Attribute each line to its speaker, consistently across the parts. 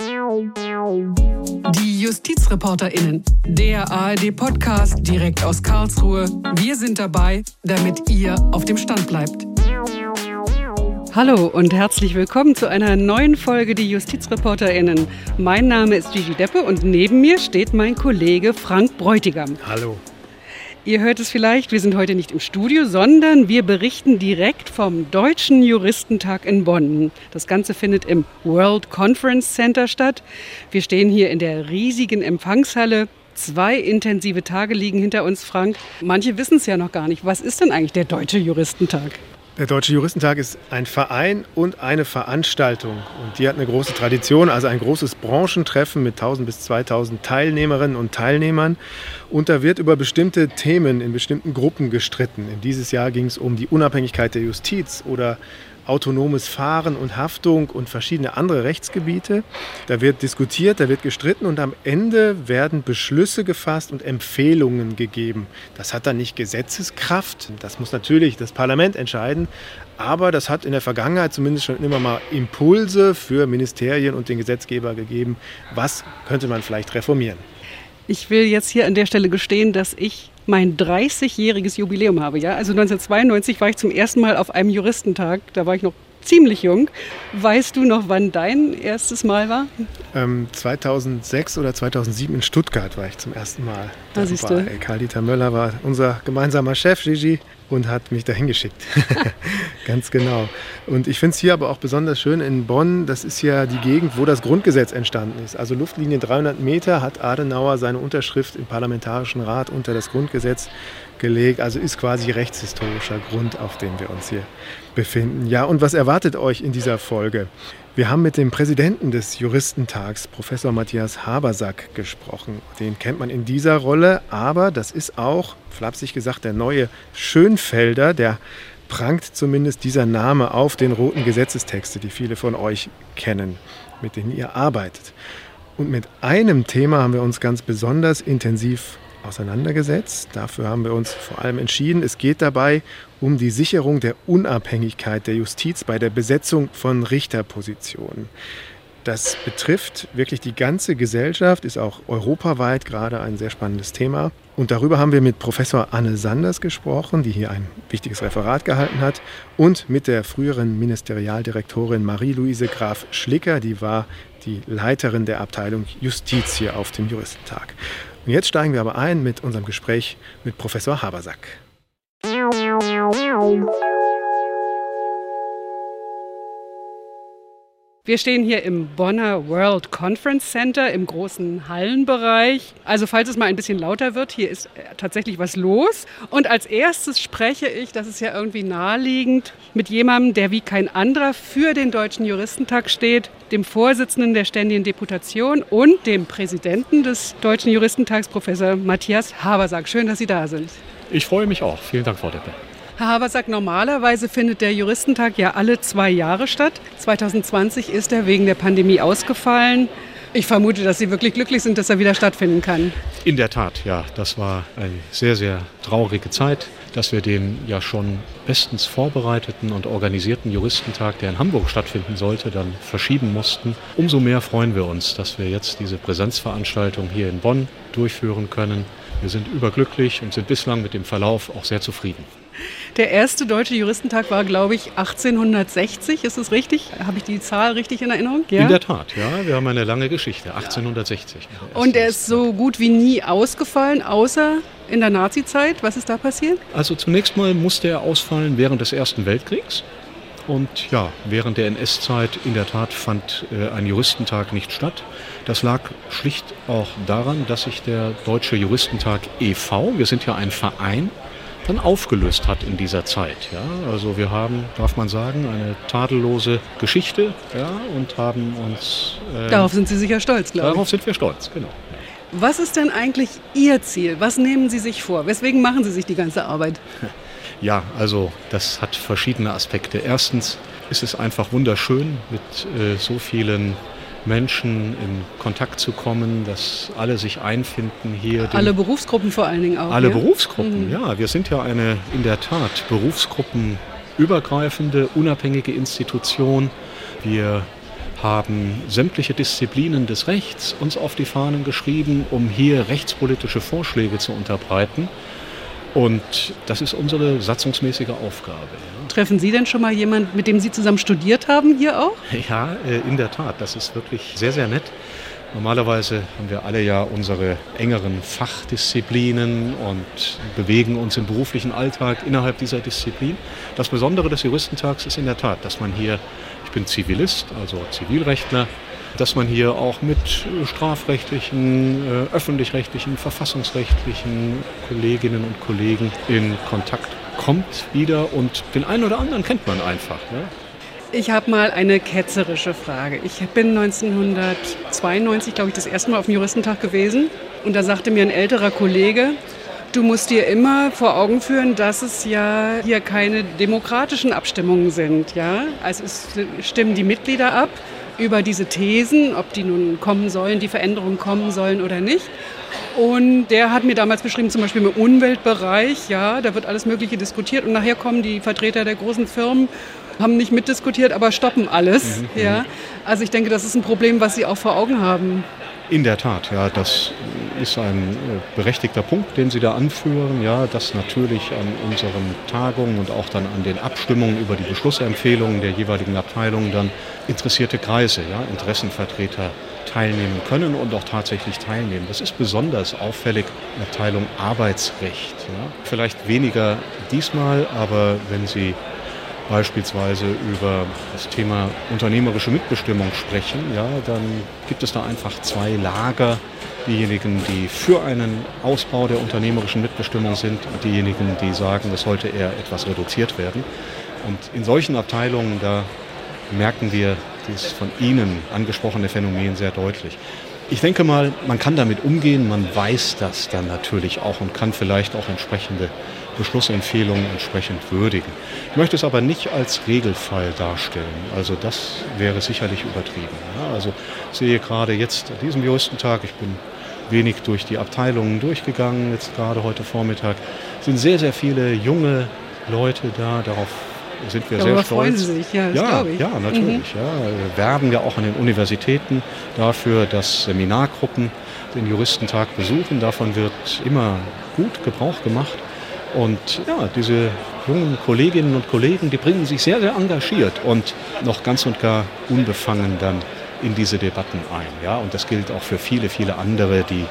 Speaker 1: Die JustizreporterInnen, der ARD-Podcast direkt aus Karlsruhe. Wir sind dabei, damit ihr auf dem Stand bleibt. Hallo und herzlich willkommen zu einer neuen Folge Die JustizreporterInnen. Mein Name ist Gigi Deppe und neben mir steht mein Kollege Frank Bräutigam.
Speaker 2: Hallo.
Speaker 1: Ihr hört es vielleicht, wir sind heute nicht im Studio, sondern wir berichten direkt vom Deutschen Juristentag in Bonn. Das Ganze findet im World Conference Center statt. Wir stehen hier in der riesigen Empfangshalle. Zwei intensive Tage liegen hinter uns, Frank. Manche wissen es ja noch gar nicht. Was ist denn eigentlich der Deutsche Juristentag?
Speaker 2: Der Deutsche Juristentag ist ein Verein und eine Veranstaltung. Und die hat eine große Tradition, also ein großes Branchentreffen mit 1000 bis 2000 Teilnehmerinnen und Teilnehmern. Und da wird über bestimmte Themen in bestimmten Gruppen gestritten. In dieses Jahr ging es um die Unabhängigkeit der Justiz oder autonomes Fahren und Haftung und verschiedene andere Rechtsgebiete. Da wird diskutiert, da wird gestritten und am Ende werden Beschlüsse gefasst und Empfehlungen gegeben. Das hat dann nicht Gesetzeskraft, das muss natürlich das Parlament entscheiden, aber das hat in der Vergangenheit zumindest schon immer mal Impulse für Ministerien und den Gesetzgeber gegeben. Was könnte man vielleicht reformieren?
Speaker 1: Ich will jetzt hier an der Stelle gestehen, dass ich mein 30-jähriges Jubiläum habe. Ja? Also 1992 war ich zum ersten Mal auf einem Juristentag. Da war ich noch ziemlich jung. Weißt du noch, wann dein erstes Mal war?
Speaker 2: Ähm, 2006 oder 2007 in Stuttgart war ich zum ersten Mal.
Speaker 1: Da siehst du.
Speaker 2: Karl-Dieter Möller war unser gemeinsamer Chef, Gigi und hat mich dahin geschickt. Ganz genau. Und ich finde es hier aber auch besonders schön in Bonn. Das ist ja die Gegend, wo das Grundgesetz entstanden ist. Also Luftlinie 300 Meter hat Adenauer seine Unterschrift im Parlamentarischen Rat unter das Grundgesetz gelegt. Also ist quasi rechtshistorischer Grund, auf dem wir uns hier befinden. Ja, und was erwartet euch in dieser Folge? Wir haben mit dem Präsidenten des Juristentags, Professor Matthias Habersack, gesprochen. Den kennt man in dieser Rolle, aber das ist auch, flapsig gesagt, der neue Schönfelder, der prangt zumindest dieser Name auf den roten Gesetzestexte, die viele von euch kennen, mit denen ihr arbeitet. Und mit einem Thema haben wir uns ganz besonders intensiv auseinandergesetzt. Dafür haben wir uns vor allem entschieden. Es geht dabei um die Sicherung der Unabhängigkeit der Justiz bei der Besetzung von Richterpositionen. Das betrifft wirklich die ganze Gesellschaft, ist auch europaweit gerade ein sehr spannendes Thema. Und darüber haben wir mit Professor Anne Sanders gesprochen, die hier ein wichtiges Referat gehalten hat, und mit der früheren Ministerialdirektorin Marie-Louise Graf Schlicker, die war die Leiterin der Abteilung Justiz hier auf dem Juristentag. Und jetzt steigen wir aber ein mit unserem Gespräch mit Professor Habersack.
Speaker 1: Wir stehen hier im Bonner World Conference Center im großen Hallenbereich. Also falls es mal ein bisschen lauter wird, hier ist äh, tatsächlich was los. Und als erstes spreche ich, das ist ja irgendwie naheliegend, mit jemandem, der wie kein anderer für den Deutschen Juristentag steht, dem Vorsitzenden der Ständigen Deputation und dem Präsidenten des Deutschen Juristentags, Professor Matthias Habersack. Schön, dass Sie da sind.
Speaker 3: Ich freue mich auch. Vielen Dank, Frau Deppe.
Speaker 1: Herr Habersack, normalerweise findet der Juristentag ja alle zwei Jahre statt. 2020 ist er wegen der Pandemie ausgefallen. Ich vermute, dass Sie wirklich glücklich sind, dass er wieder stattfinden kann.
Speaker 3: In der Tat, ja. Das war eine sehr, sehr traurige Zeit, dass wir den ja schon bestens vorbereiteten und organisierten Juristentag, der in Hamburg stattfinden sollte, dann verschieben mussten. Umso mehr freuen wir uns, dass wir jetzt diese Präsenzveranstaltung hier in Bonn durchführen können. Wir sind überglücklich und sind bislang mit dem Verlauf auch sehr zufrieden.
Speaker 1: Der erste deutsche Juristentag war, glaube ich, 1860. Ist das richtig? Habe ich die Zahl richtig in Erinnerung?
Speaker 3: Ja? In der Tat, ja. Wir haben eine lange Geschichte. 1860.
Speaker 1: Und er ist so gut wie nie ausgefallen, außer in der Nazizeit. Was ist da passiert?
Speaker 3: Also zunächst mal musste er ausfallen während des Ersten Weltkriegs. Und ja, während der NS-Zeit in der Tat fand äh, ein Juristentag nicht statt. Das lag schlicht auch daran, dass sich der Deutsche Juristentag e.V., wir sind ja ein Verein, dann aufgelöst hat in dieser Zeit. Ja? Also wir haben, darf man sagen, eine tadellose Geschichte ja? und haben uns...
Speaker 1: Äh, darauf sind Sie sicher stolz, glaube
Speaker 3: ich. Darauf sind wir stolz, genau.
Speaker 1: Was ist denn eigentlich Ihr Ziel? Was nehmen Sie sich vor? Weswegen machen Sie sich die ganze Arbeit?
Speaker 3: Ja, also das hat verschiedene Aspekte. Erstens ist es einfach wunderschön, mit äh, so vielen Menschen in Kontakt zu kommen, dass alle sich einfinden hier.
Speaker 1: Alle Berufsgruppen vor allen Dingen auch.
Speaker 3: Alle ja? Berufsgruppen, mhm. ja. Wir sind ja eine in der Tat berufsgruppenübergreifende, unabhängige Institution. Wir haben sämtliche Disziplinen des Rechts uns auf die Fahnen geschrieben, um hier rechtspolitische Vorschläge zu unterbreiten. Und das ist unsere satzungsmäßige Aufgabe.
Speaker 1: Treffen Sie denn schon mal jemanden, mit dem Sie zusammen studiert haben, hier auch?
Speaker 3: Ja, äh, in der Tat. Das ist wirklich sehr, sehr nett. Normalerweise haben wir alle ja unsere engeren Fachdisziplinen und bewegen uns im beruflichen Alltag innerhalb dieser Disziplin. Das Besondere des Juristentags ist in der Tat, dass man hier, ich bin Zivilist, also Zivilrechtler, dass man hier auch mit strafrechtlichen, äh, öffentlich-rechtlichen, verfassungsrechtlichen Kolleginnen und Kollegen in Kontakt kommt wieder und den einen oder anderen kennt man einfach. Ne?
Speaker 1: Ich habe mal eine ketzerische Frage. Ich bin 1992, glaube ich, das erste Mal auf dem Juristentag gewesen. Und da sagte mir ein älterer Kollege, du musst dir immer vor Augen führen, dass es ja hier keine demokratischen Abstimmungen sind. Ja? Also es stimmen die Mitglieder ab über diese Thesen, ob die nun kommen sollen, die Veränderungen kommen sollen oder nicht. Und der hat mir damals beschrieben, zum Beispiel im Umweltbereich, ja, da wird alles Mögliche diskutiert und nachher kommen die Vertreter der großen Firmen haben nicht mitdiskutiert, aber stoppen alles. Mhm. Ja. Also ich denke, das ist ein Problem, was Sie auch vor Augen haben.
Speaker 3: In der Tat, ja, das ist ein äh, berechtigter Punkt, den Sie da anführen, ja, dass natürlich an unseren Tagungen und auch dann an den Abstimmungen über die Beschlussempfehlungen der jeweiligen Abteilungen dann interessierte Kreise, ja, Interessenvertreter teilnehmen können und auch tatsächlich teilnehmen. Das ist besonders auffällig in der Abteilung Arbeitsrecht. Ja. Vielleicht weniger diesmal, aber wenn Sie beispielsweise über das Thema unternehmerische Mitbestimmung sprechen, ja, dann gibt es da einfach zwei Lager. Diejenigen, die für einen Ausbau der unternehmerischen Mitbestimmung sind und diejenigen, die sagen, es sollte eher etwas reduziert werden. Und in solchen Abteilungen, da merken wir dieses von Ihnen angesprochene Phänomen sehr deutlich. Ich denke mal, man kann damit umgehen, man weiß das dann natürlich auch und kann vielleicht auch entsprechende Beschlussempfehlungen entsprechend würdigen. Ich möchte es aber nicht als Regelfall darstellen. Also das wäre sicherlich übertrieben. Ja, also ich sehe gerade jetzt an diesem Juristentag, ich bin wenig durch die Abteilungen durchgegangen, jetzt gerade heute Vormittag, sind sehr, sehr viele junge Leute da, darauf sind wir
Speaker 1: Darüber
Speaker 3: sehr stolz.
Speaker 1: freuen Sie sich, ja,
Speaker 3: ja,
Speaker 1: ich.
Speaker 3: ja, natürlich. Mhm. Ja. Wir werben ja auch an den Universitäten dafür, dass Seminargruppen den Juristentag besuchen. Davon wird immer gut Gebrauch gemacht. Und ja, diese jungen Kolleginnen und Kollegen, die bringen sich sehr, sehr engagiert und noch ganz und gar unbefangen dann in diese Debatten ein. Ja? Und das gilt auch für viele, viele andere, die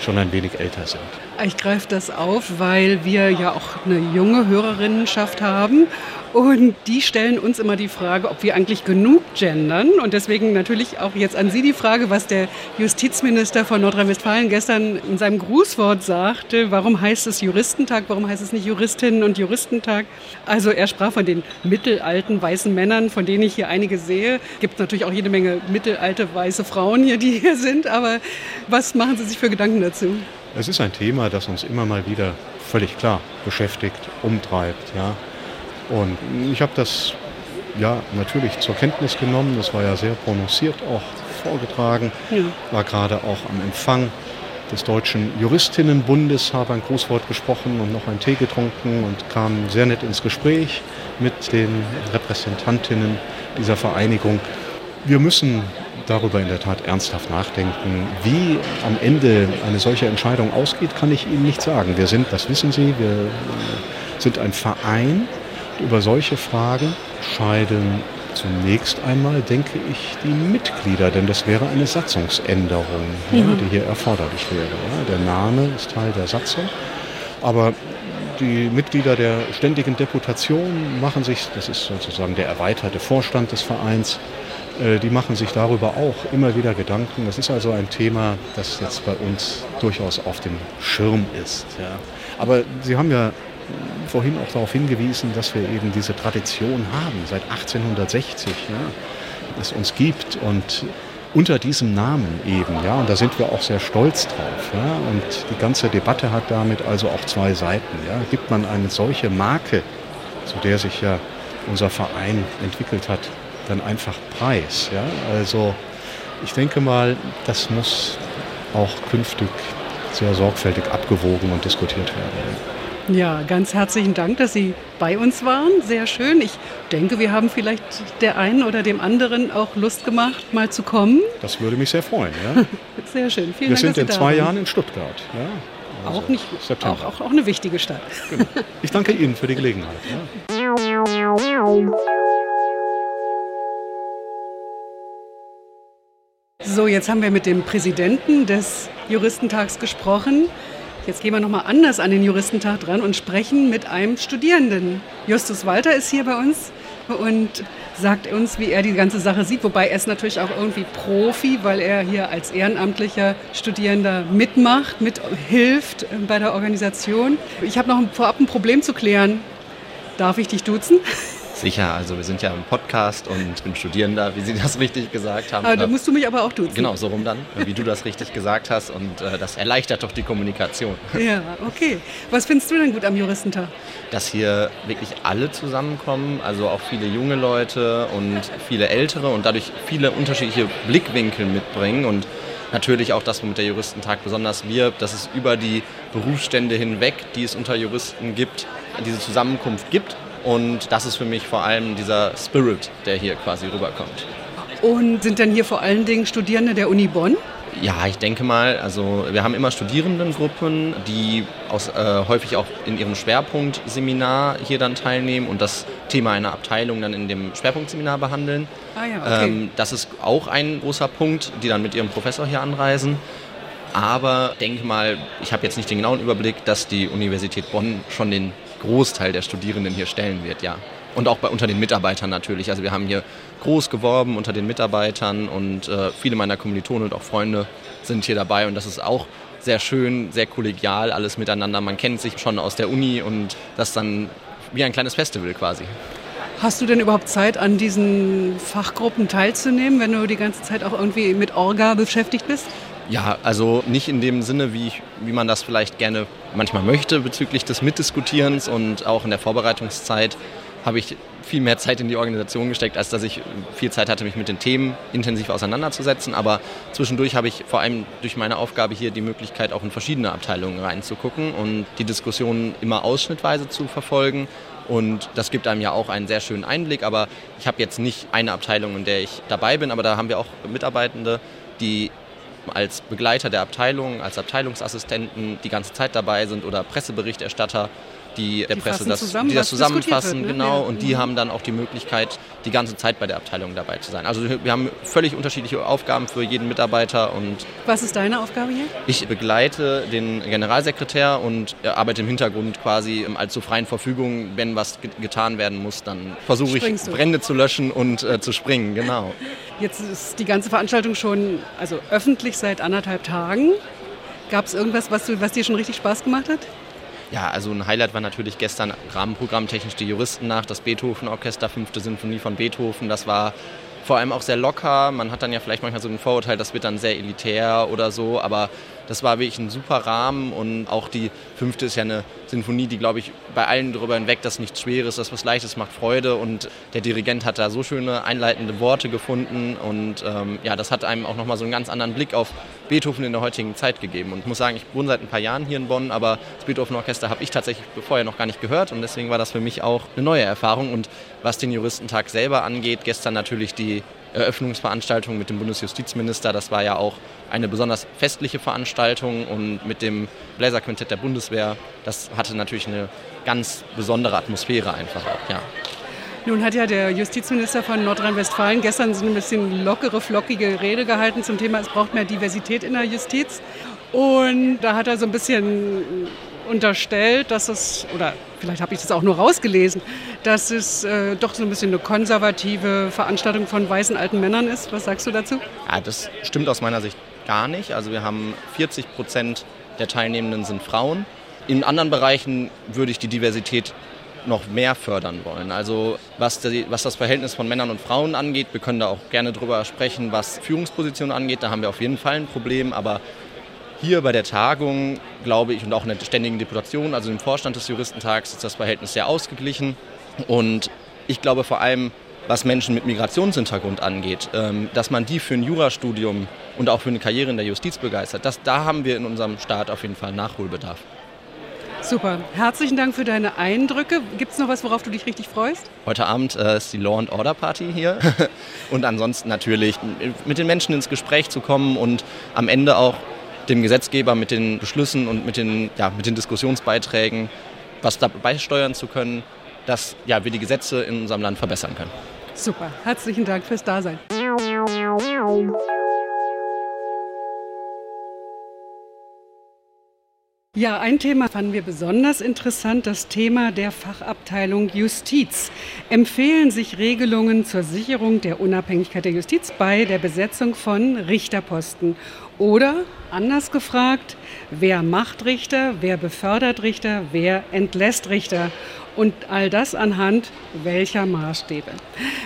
Speaker 3: schon ein wenig älter sind.
Speaker 1: Ich greife das auf, weil wir ja auch eine junge Hörerinnenschaft haben und die stellen uns immer die Frage, ob wir eigentlich genug gendern. Und deswegen natürlich auch jetzt an Sie die Frage, was der Justizminister von Nordrhein-Westfalen gestern in seinem Grußwort sagte. Warum heißt es Juristentag? Warum heißt es nicht Juristinnen und Juristentag? Also er sprach von den mittelalten weißen Männern, von denen ich hier einige sehe. Gibt natürlich auch jede Menge mittelalte weiße Frauen hier, die hier sind. Aber was machen Sie sich für Gedanken dazu?
Speaker 3: Es ist ein Thema, das uns immer mal wieder völlig klar beschäftigt, umtreibt. Ja. Und ich habe das ja natürlich zur Kenntnis genommen. Das war ja sehr prononciert auch vorgetragen. Ja. War gerade auch am Empfang des Deutschen Juristinnenbundes, habe ein Grußwort gesprochen und noch einen Tee getrunken und kam sehr nett ins Gespräch mit den Repräsentantinnen dieser Vereinigung. Wir müssen darüber in der Tat ernsthaft nachdenken. Wie am Ende eine solche Entscheidung ausgeht, kann ich Ihnen nicht sagen. Wir sind, das wissen Sie, wir sind ein Verein, über solche Fragen scheiden zunächst einmal, denke ich, die Mitglieder, denn das wäre eine Satzungsänderung, mhm. ja, die hier erforderlich wäre. Ja. Der Name ist Teil der Satzung, aber die Mitglieder der ständigen Deputation machen sich, das ist sozusagen der erweiterte Vorstand des Vereins, äh, die machen sich darüber auch immer wieder Gedanken. Das ist also ein Thema, das jetzt bei uns durchaus auf dem Schirm ist. Ja. Aber Sie haben ja vorhin auch darauf hingewiesen, dass wir eben diese Tradition haben, seit 1860, ja, es uns gibt und unter diesem Namen eben, ja, und da sind wir auch sehr stolz drauf, ja, und die ganze Debatte hat damit also auch zwei Seiten, ja, gibt man eine solche Marke, zu der sich ja unser Verein entwickelt hat, dann einfach preis, ja, also ich denke mal, das muss auch künftig sehr sorgfältig abgewogen und diskutiert werden.
Speaker 1: Ja, ganz herzlichen Dank, dass Sie bei uns waren. Sehr schön. Ich denke, wir haben vielleicht der einen oder dem anderen auch Lust gemacht, mal zu kommen.
Speaker 3: Das würde mich sehr freuen. Ja?
Speaker 1: sehr schön.
Speaker 3: Vielen wir Dank, sind in zwei Jahren in Stuttgart. Ja?
Speaker 1: Also auch nicht September. Auch, auch, auch, eine wichtige Stadt.
Speaker 3: Genau. Ich danke Ihnen für die Gelegenheit. Ja.
Speaker 1: So, jetzt haben wir mit dem Präsidenten des Juristentags gesprochen. Jetzt gehen wir nochmal anders an den Juristentag dran und sprechen mit einem Studierenden. Justus Walter ist hier bei uns und sagt uns, wie er die ganze Sache sieht. Wobei er ist natürlich auch irgendwie Profi, weil er hier als ehrenamtlicher Studierender mitmacht, mithilft bei der Organisation. Ich habe noch vorab ein Problem zu klären. Darf ich dich duzen?
Speaker 4: Sicher, also wir sind ja im Podcast und ich bin Studierender, wie Sie das richtig gesagt haben.
Speaker 1: Aber da musst du mich aber auch duzen.
Speaker 4: Genau, so rum dann, wie du das richtig gesagt hast und äh, das erleichtert doch die Kommunikation.
Speaker 1: Ja, okay. Was findest du denn gut am Juristentag?
Speaker 4: Dass hier wirklich alle zusammenkommen, also auch viele junge Leute und viele ältere und dadurch viele unterschiedliche Blickwinkel mitbringen und natürlich auch das, womit der Juristentag besonders wirbt, dass es über die Berufsstände hinweg, die es unter Juristen gibt, diese Zusammenkunft gibt und das ist für mich vor allem dieser Spirit, der hier quasi rüberkommt.
Speaker 1: Und sind denn hier vor allen Dingen Studierende der Uni Bonn?
Speaker 4: Ja, ich denke mal, also wir haben immer Studierendengruppen, die aus, äh, häufig auch in ihrem Schwerpunktseminar hier dann teilnehmen und das Thema einer Abteilung dann in dem Schwerpunktseminar behandeln.
Speaker 1: Ah ja, okay. Ähm,
Speaker 4: das ist auch ein großer Punkt, die dann mit ihrem Professor hier anreisen. Aber denke mal, ich habe jetzt nicht den genauen Überblick, dass die Universität Bonn schon den Großteil der Studierenden hier stellen wird, ja. Und auch bei, unter den Mitarbeitern natürlich. Also wir haben hier groß geworben unter den Mitarbeitern und äh, viele meiner Kommilitonen und auch Freunde sind hier dabei und das ist auch sehr schön, sehr kollegial, alles miteinander. Man kennt sich schon aus der Uni und das dann wie ein kleines Festival quasi.
Speaker 1: Hast du denn überhaupt Zeit, an diesen Fachgruppen teilzunehmen, wenn du die ganze Zeit auch irgendwie mit Orga beschäftigt bist?
Speaker 4: Ja, also nicht in dem Sinne, wie, ich, wie man das vielleicht gerne manchmal möchte bezüglich des Mitdiskutierens und auch in der Vorbereitungszeit habe ich viel mehr Zeit in die Organisation gesteckt, als dass ich viel Zeit hatte, mich mit den Themen intensiv auseinanderzusetzen. Aber zwischendurch habe ich vor allem durch meine Aufgabe hier die Möglichkeit, auch in verschiedene Abteilungen reinzugucken und die Diskussionen immer ausschnittweise zu verfolgen. Und das gibt einem ja auch einen sehr schönen Einblick. Aber ich habe jetzt nicht eine Abteilung, in der ich dabei bin, aber da haben wir auch Mitarbeitende, die als Begleiter der Abteilung, als Abteilungsassistenten die ganze Zeit dabei sind oder Presseberichterstatter die der die Presse das, zusammen, die das zusammenfassen, wird, ne? genau, ja. und die mhm. haben dann auch die Möglichkeit, die ganze Zeit bei der Abteilung dabei zu sein. Also wir haben völlig unterschiedliche Aufgaben für jeden Mitarbeiter und
Speaker 1: Was ist deine Aufgabe hier?
Speaker 4: Ich begleite den Generalsekretär und arbeite im Hintergrund quasi als zur freien Verfügung, wenn was getan werden muss, dann versuche ich Brände zu löschen und äh, zu springen, genau.
Speaker 1: Jetzt ist die ganze Veranstaltung schon also öffentlich seit anderthalb Tagen. Gab es irgendwas, was, du, was dir schon richtig Spaß gemacht hat?
Speaker 4: Ja, also ein Highlight war natürlich gestern Rahmenprogramm Technisch die Juristen nach, das Beethoven-Orchester, fünfte Sinfonie von Beethoven. Das war vor allem auch sehr locker. Man hat dann ja vielleicht manchmal so ein Vorurteil, das wird dann sehr elitär oder so, aber das war wirklich ein super Rahmen und auch die fünfte ist ja eine Sinfonie, die, glaube ich, bei allen darüber hinweg, dass nichts Schweres, dass was Leichtes macht Freude und der Dirigent hat da so schöne einleitende Worte gefunden und ähm, ja, das hat einem auch nochmal so einen ganz anderen Blick auf Beethoven in der heutigen Zeit gegeben und ich muss sagen, ich wohne seit ein paar Jahren hier in Bonn, aber das Beethoven-Orchester habe ich tatsächlich vorher noch gar nicht gehört und deswegen war das für mich auch eine neue Erfahrung und was den Juristentag selber angeht, gestern natürlich die Eröffnungsveranstaltung mit dem Bundesjustizminister. Das war ja auch eine besonders festliche Veranstaltung und mit dem Bläserquintett der Bundeswehr, das hatte natürlich eine ganz besondere Atmosphäre einfach auch, ja.
Speaker 1: Nun hat ja der Justizminister von Nordrhein-Westfalen gestern so ein bisschen lockere, flockige Rede gehalten zum Thema, es braucht mehr Diversität in der Justiz. Und da hat er so ein bisschen unterstellt, dass es, oder vielleicht habe ich das auch nur rausgelesen, dass es äh, doch so ein bisschen eine konservative Veranstaltung von weißen alten Männern ist. Was sagst du dazu?
Speaker 4: Ja, das stimmt aus meiner Sicht gar nicht. Also wir haben 40 Prozent der Teilnehmenden sind Frauen. In anderen Bereichen würde ich die Diversität noch mehr fördern wollen. Also was, die, was, das Verhältnis von Männern und Frauen angeht, wir können da auch gerne drüber sprechen, was Führungspositionen angeht, da haben wir auf jeden Fall ein Problem, aber hier bei der Tagung, glaube ich, und auch in der ständigen Deputation, also im Vorstand des Juristentags, ist das Verhältnis sehr ausgeglichen. Und ich glaube vor allem, was Menschen mit Migrationshintergrund angeht, ähm, dass man die für ein Jurastudium und auch für eine Karriere in der Justiz begeistert, das, da haben wir in unserem Staat auf jeden Fall Nachholbedarf.
Speaker 1: Super. Herzlichen Dank für deine Eindrücke. Gibt es noch was, worauf du dich richtig freust?
Speaker 4: Heute Abend äh, ist die Law and Order Party hier. und ansonsten natürlich mit den Menschen ins Gespräch zu kommen und am Ende auch dem Gesetzgeber mit den Beschlüssen und mit den, ja, mit den Diskussionsbeiträgen was dabei steuern zu können, dass ja, wir die Gesetze in unserem Land verbessern können.
Speaker 1: Super. Herzlichen Dank fürs Dasein. Ja, ein Thema fanden wir besonders interessant, das Thema der Fachabteilung Justiz. Empfehlen sich Regelungen zur Sicherung der Unabhängigkeit der Justiz bei der Besetzung von Richterposten? Oder anders gefragt, wer macht Richter, wer befördert Richter, wer entlässt Richter? Und all das anhand welcher Maßstäbe.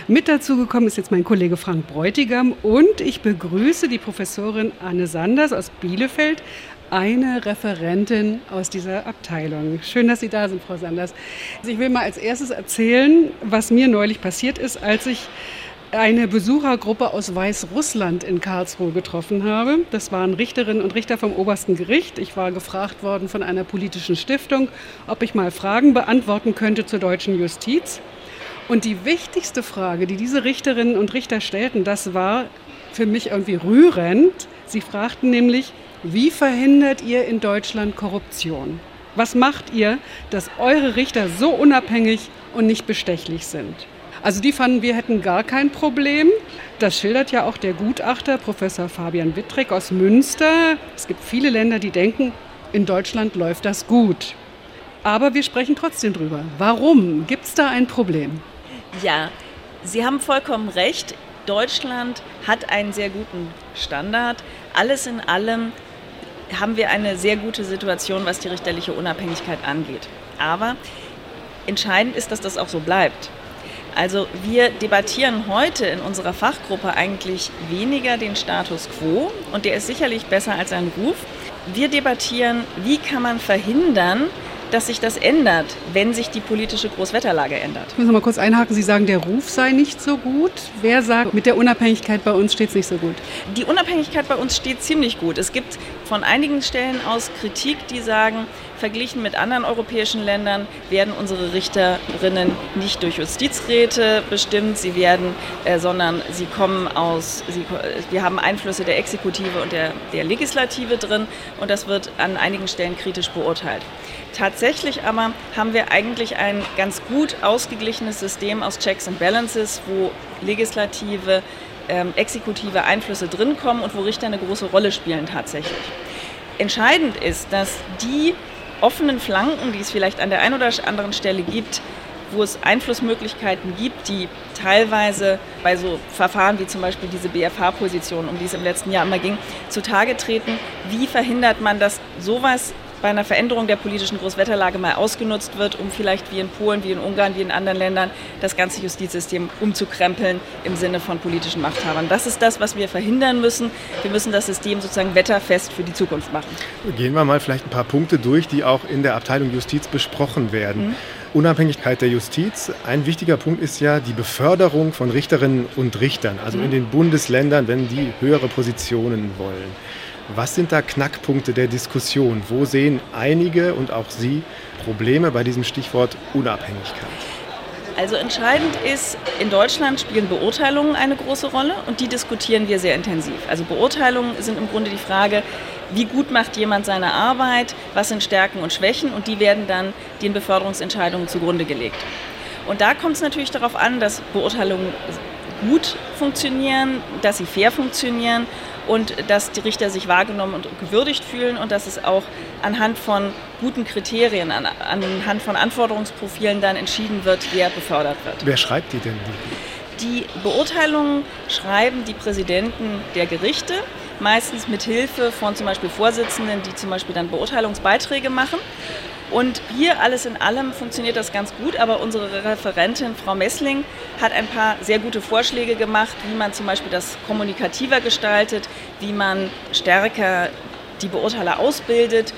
Speaker 1: Mit dazu gekommen ist jetzt mein Kollege Frank Bräutigam und ich begrüße die Professorin Anne Sanders aus Bielefeld, eine Referentin aus dieser Abteilung. Schön, dass Sie da sind, Frau Sanders. Also ich will mal als erstes erzählen, was mir neulich passiert ist, als ich eine Besuchergruppe aus Weißrussland in Karlsruhe getroffen habe. Das waren Richterinnen und Richter vom obersten Gericht. Ich war gefragt worden von einer politischen Stiftung, ob ich mal Fragen beantworten könnte zur deutschen Justiz. Und die wichtigste Frage, die diese Richterinnen und Richter stellten, das war für mich irgendwie rührend. Sie fragten nämlich, wie verhindert ihr in Deutschland Korruption? Was macht ihr, dass eure Richter so unabhängig und nicht bestechlich sind? Also die fanden, wir hätten gar kein Problem. Das schildert ja auch der Gutachter Professor Fabian Wittrek aus Münster. Es gibt viele Länder, die denken, in Deutschland läuft das gut. Aber wir sprechen trotzdem drüber. Warum? Gibt es da ein Problem?
Speaker 5: Ja, Sie haben vollkommen recht. Deutschland hat einen sehr guten Standard. Alles in allem haben wir eine sehr gute Situation, was die richterliche Unabhängigkeit angeht. Aber entscheidend ist, dass das auch so bleibt. Also wir debattieren heute in unserer Fachgruppe eigentlich weniger den Status quo und der ist sicherlich besser als ein Ruf. Wir debattieren, wie kann man verhindern, dass sich das ändert, wenn sich die politische Großwetterlage ändert.
Speaker 1: Ich muss noch mal kurz einhaken. Sie sagen, der Ruf sei nicht so gut. Wer sagt, mit der Unabhängigkeit bei uns steht es nicht so gut?
Speaker 5: Die Unabhängigkeit bei uns steht ziemlich gut. Es gibt von einigen Stellen aus Kritik, die sagen, verglichen mit anderen europäischen Ländern werden unsere Richterinnen nicht durch Justizräte bestimmt, sie werden, äh, sondern sie kommen aus, sie, wir haben Einflüsse der Exekutive und der, der Legislative drin und das wird an einigen Stellen kritisch beurteilt. Tatsächlich aber haben wir eigentlich ein ganz gut ausgeglichenes System aus Checks and Balances, wo Legislative, ähm, exekutive Einflüsse drin kommen und wo Richter eine große Rolle spielen tatsächlich. Entscheidend ist, dass die offenen Flanken, die es vielleicht an der einen oder anderen Stelle gibt, wo es Einflussmöglichkeiten gibt, die teilweise bei so Verfahren wie zum Beispiel diese BFH-Position, um die es im letzten Jahr immer ging, zutage treten. Wie verhindert man, dass sowas bei einer Veränderung der politischen Großwetterlage mal ausgenutzt wird, um vielleicht wie in Polen, wie in Ungarn, wie in anderen Ländern das ganze Justizsystem umzukrempeln im Sinne von politischen Machthabern. Das ist das, was wir verhindern müssen. Wir müssen das System sozusagen wetterfest für die Zukunft machen.
Speaker 2: Gehen wir mal vielleicht ein paar Punkte durch, die auch in der Abteilung Justiz besprochen werden. Mhm. Unabhängigkeit der Justiz. Ein wichtiger Punkt ist ja die Beförderung von Richterinnen und Richtern, also mhm. in den Bundesländern, wenn die höhere Positionen wollen. Was sind da Knackpunkte der Diskussion? Wo sehen einige und auch Sie Probleme bei diesem Stichwort Unabhängigkeit?
Speaker 5: Also entscheidend ist, in Deutschland spielen Beurteilungen eine große Rolle und die diskutieren wir sehr intensiv. Also Beurteilungen sind im Grunde die Frage, wie gut macht jemand seine Arbeit, was sind Stärken und Schwächen und die werden dann den Beförderungsentscheidungen zugrunde gelegt. Und da kommt es natürlich darauf an, dass Beurteilungen gut funktionieren, dass sie fair funktionieren und dass die Richter sich wahrgenommen und gewürdigt fühlen und dass es auch anhand von guten Kriterien, an, anhand von Anforderungsprofilen dann entschieden wird, wer befördert wird.
Speaker 2: Wer schreibt die denn?
Speaker 5: Die Beurteilungen schreiben die Präsidenten der Gerichte, meistens mit Hilfe von zum Beispiel Vorsitzenden, die zum Beispiel dann Beurteilungsbeiträge machen. Und hier alles in allem funktioniert das ganz gut, aber unsere Referentin Frau Messling hat ein paar sehr gute Vorschläge gemacht, wie man zum Beispiel das kommunikativer gestaltet, wie man stärker die Beurteiler ausbildet,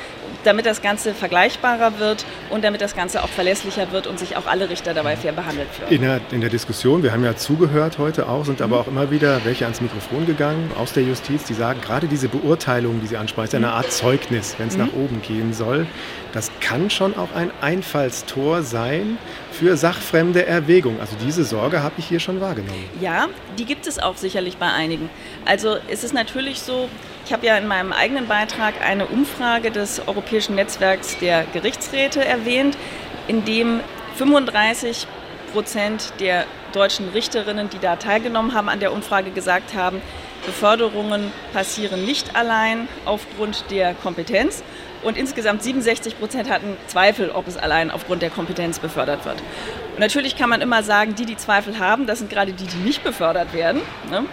Speaker 5: damit das Ganze vergleichbarer wird und damit das Ganze auch verlässlicher wird und sich auch alle Richter dabei fair behandelt fühlen.
Speaker 2: In der, in der Diskussion, wir haben ja zugehört heute auch, sind mhm. aber auch immer wieder welche ans Mikrofon gegangen aus der Justiz, die sagen, gerade diese Beurteilung, die Sie ansprechen, ist ja eine Art Zeugnis, wenn es mhm. nach oben gehen soll. Das kann schon auch ein Einfallstor sein für sachfremde Erwägung. Also diese Sorge habe ich hier schon wahrgenommen.
Speaker 5: Ja, die gibt es auch sicherlich bei einigen. Also es ist natürlich so, ich habe ja in meinem eigenen Beitrag eine Umfrage des Europäischen Netzwerks der Gerichtsräte erwähnt, in dem 35 Prozent der deutschen Richterinnen, die da teilgenommen haben an der Umfrage, gesagt haben, Beförderungen passieren nicht allein aufgrund der Kompetenz. Und insgesamt 67 Prozent hatten Zweifel, ob es allein aufgrund der Kompetenz befördert wird. Und natürlich kann man immer sagen, die, die Zweifel haben, das sind gerade die, die nicht befördert werden. Ne?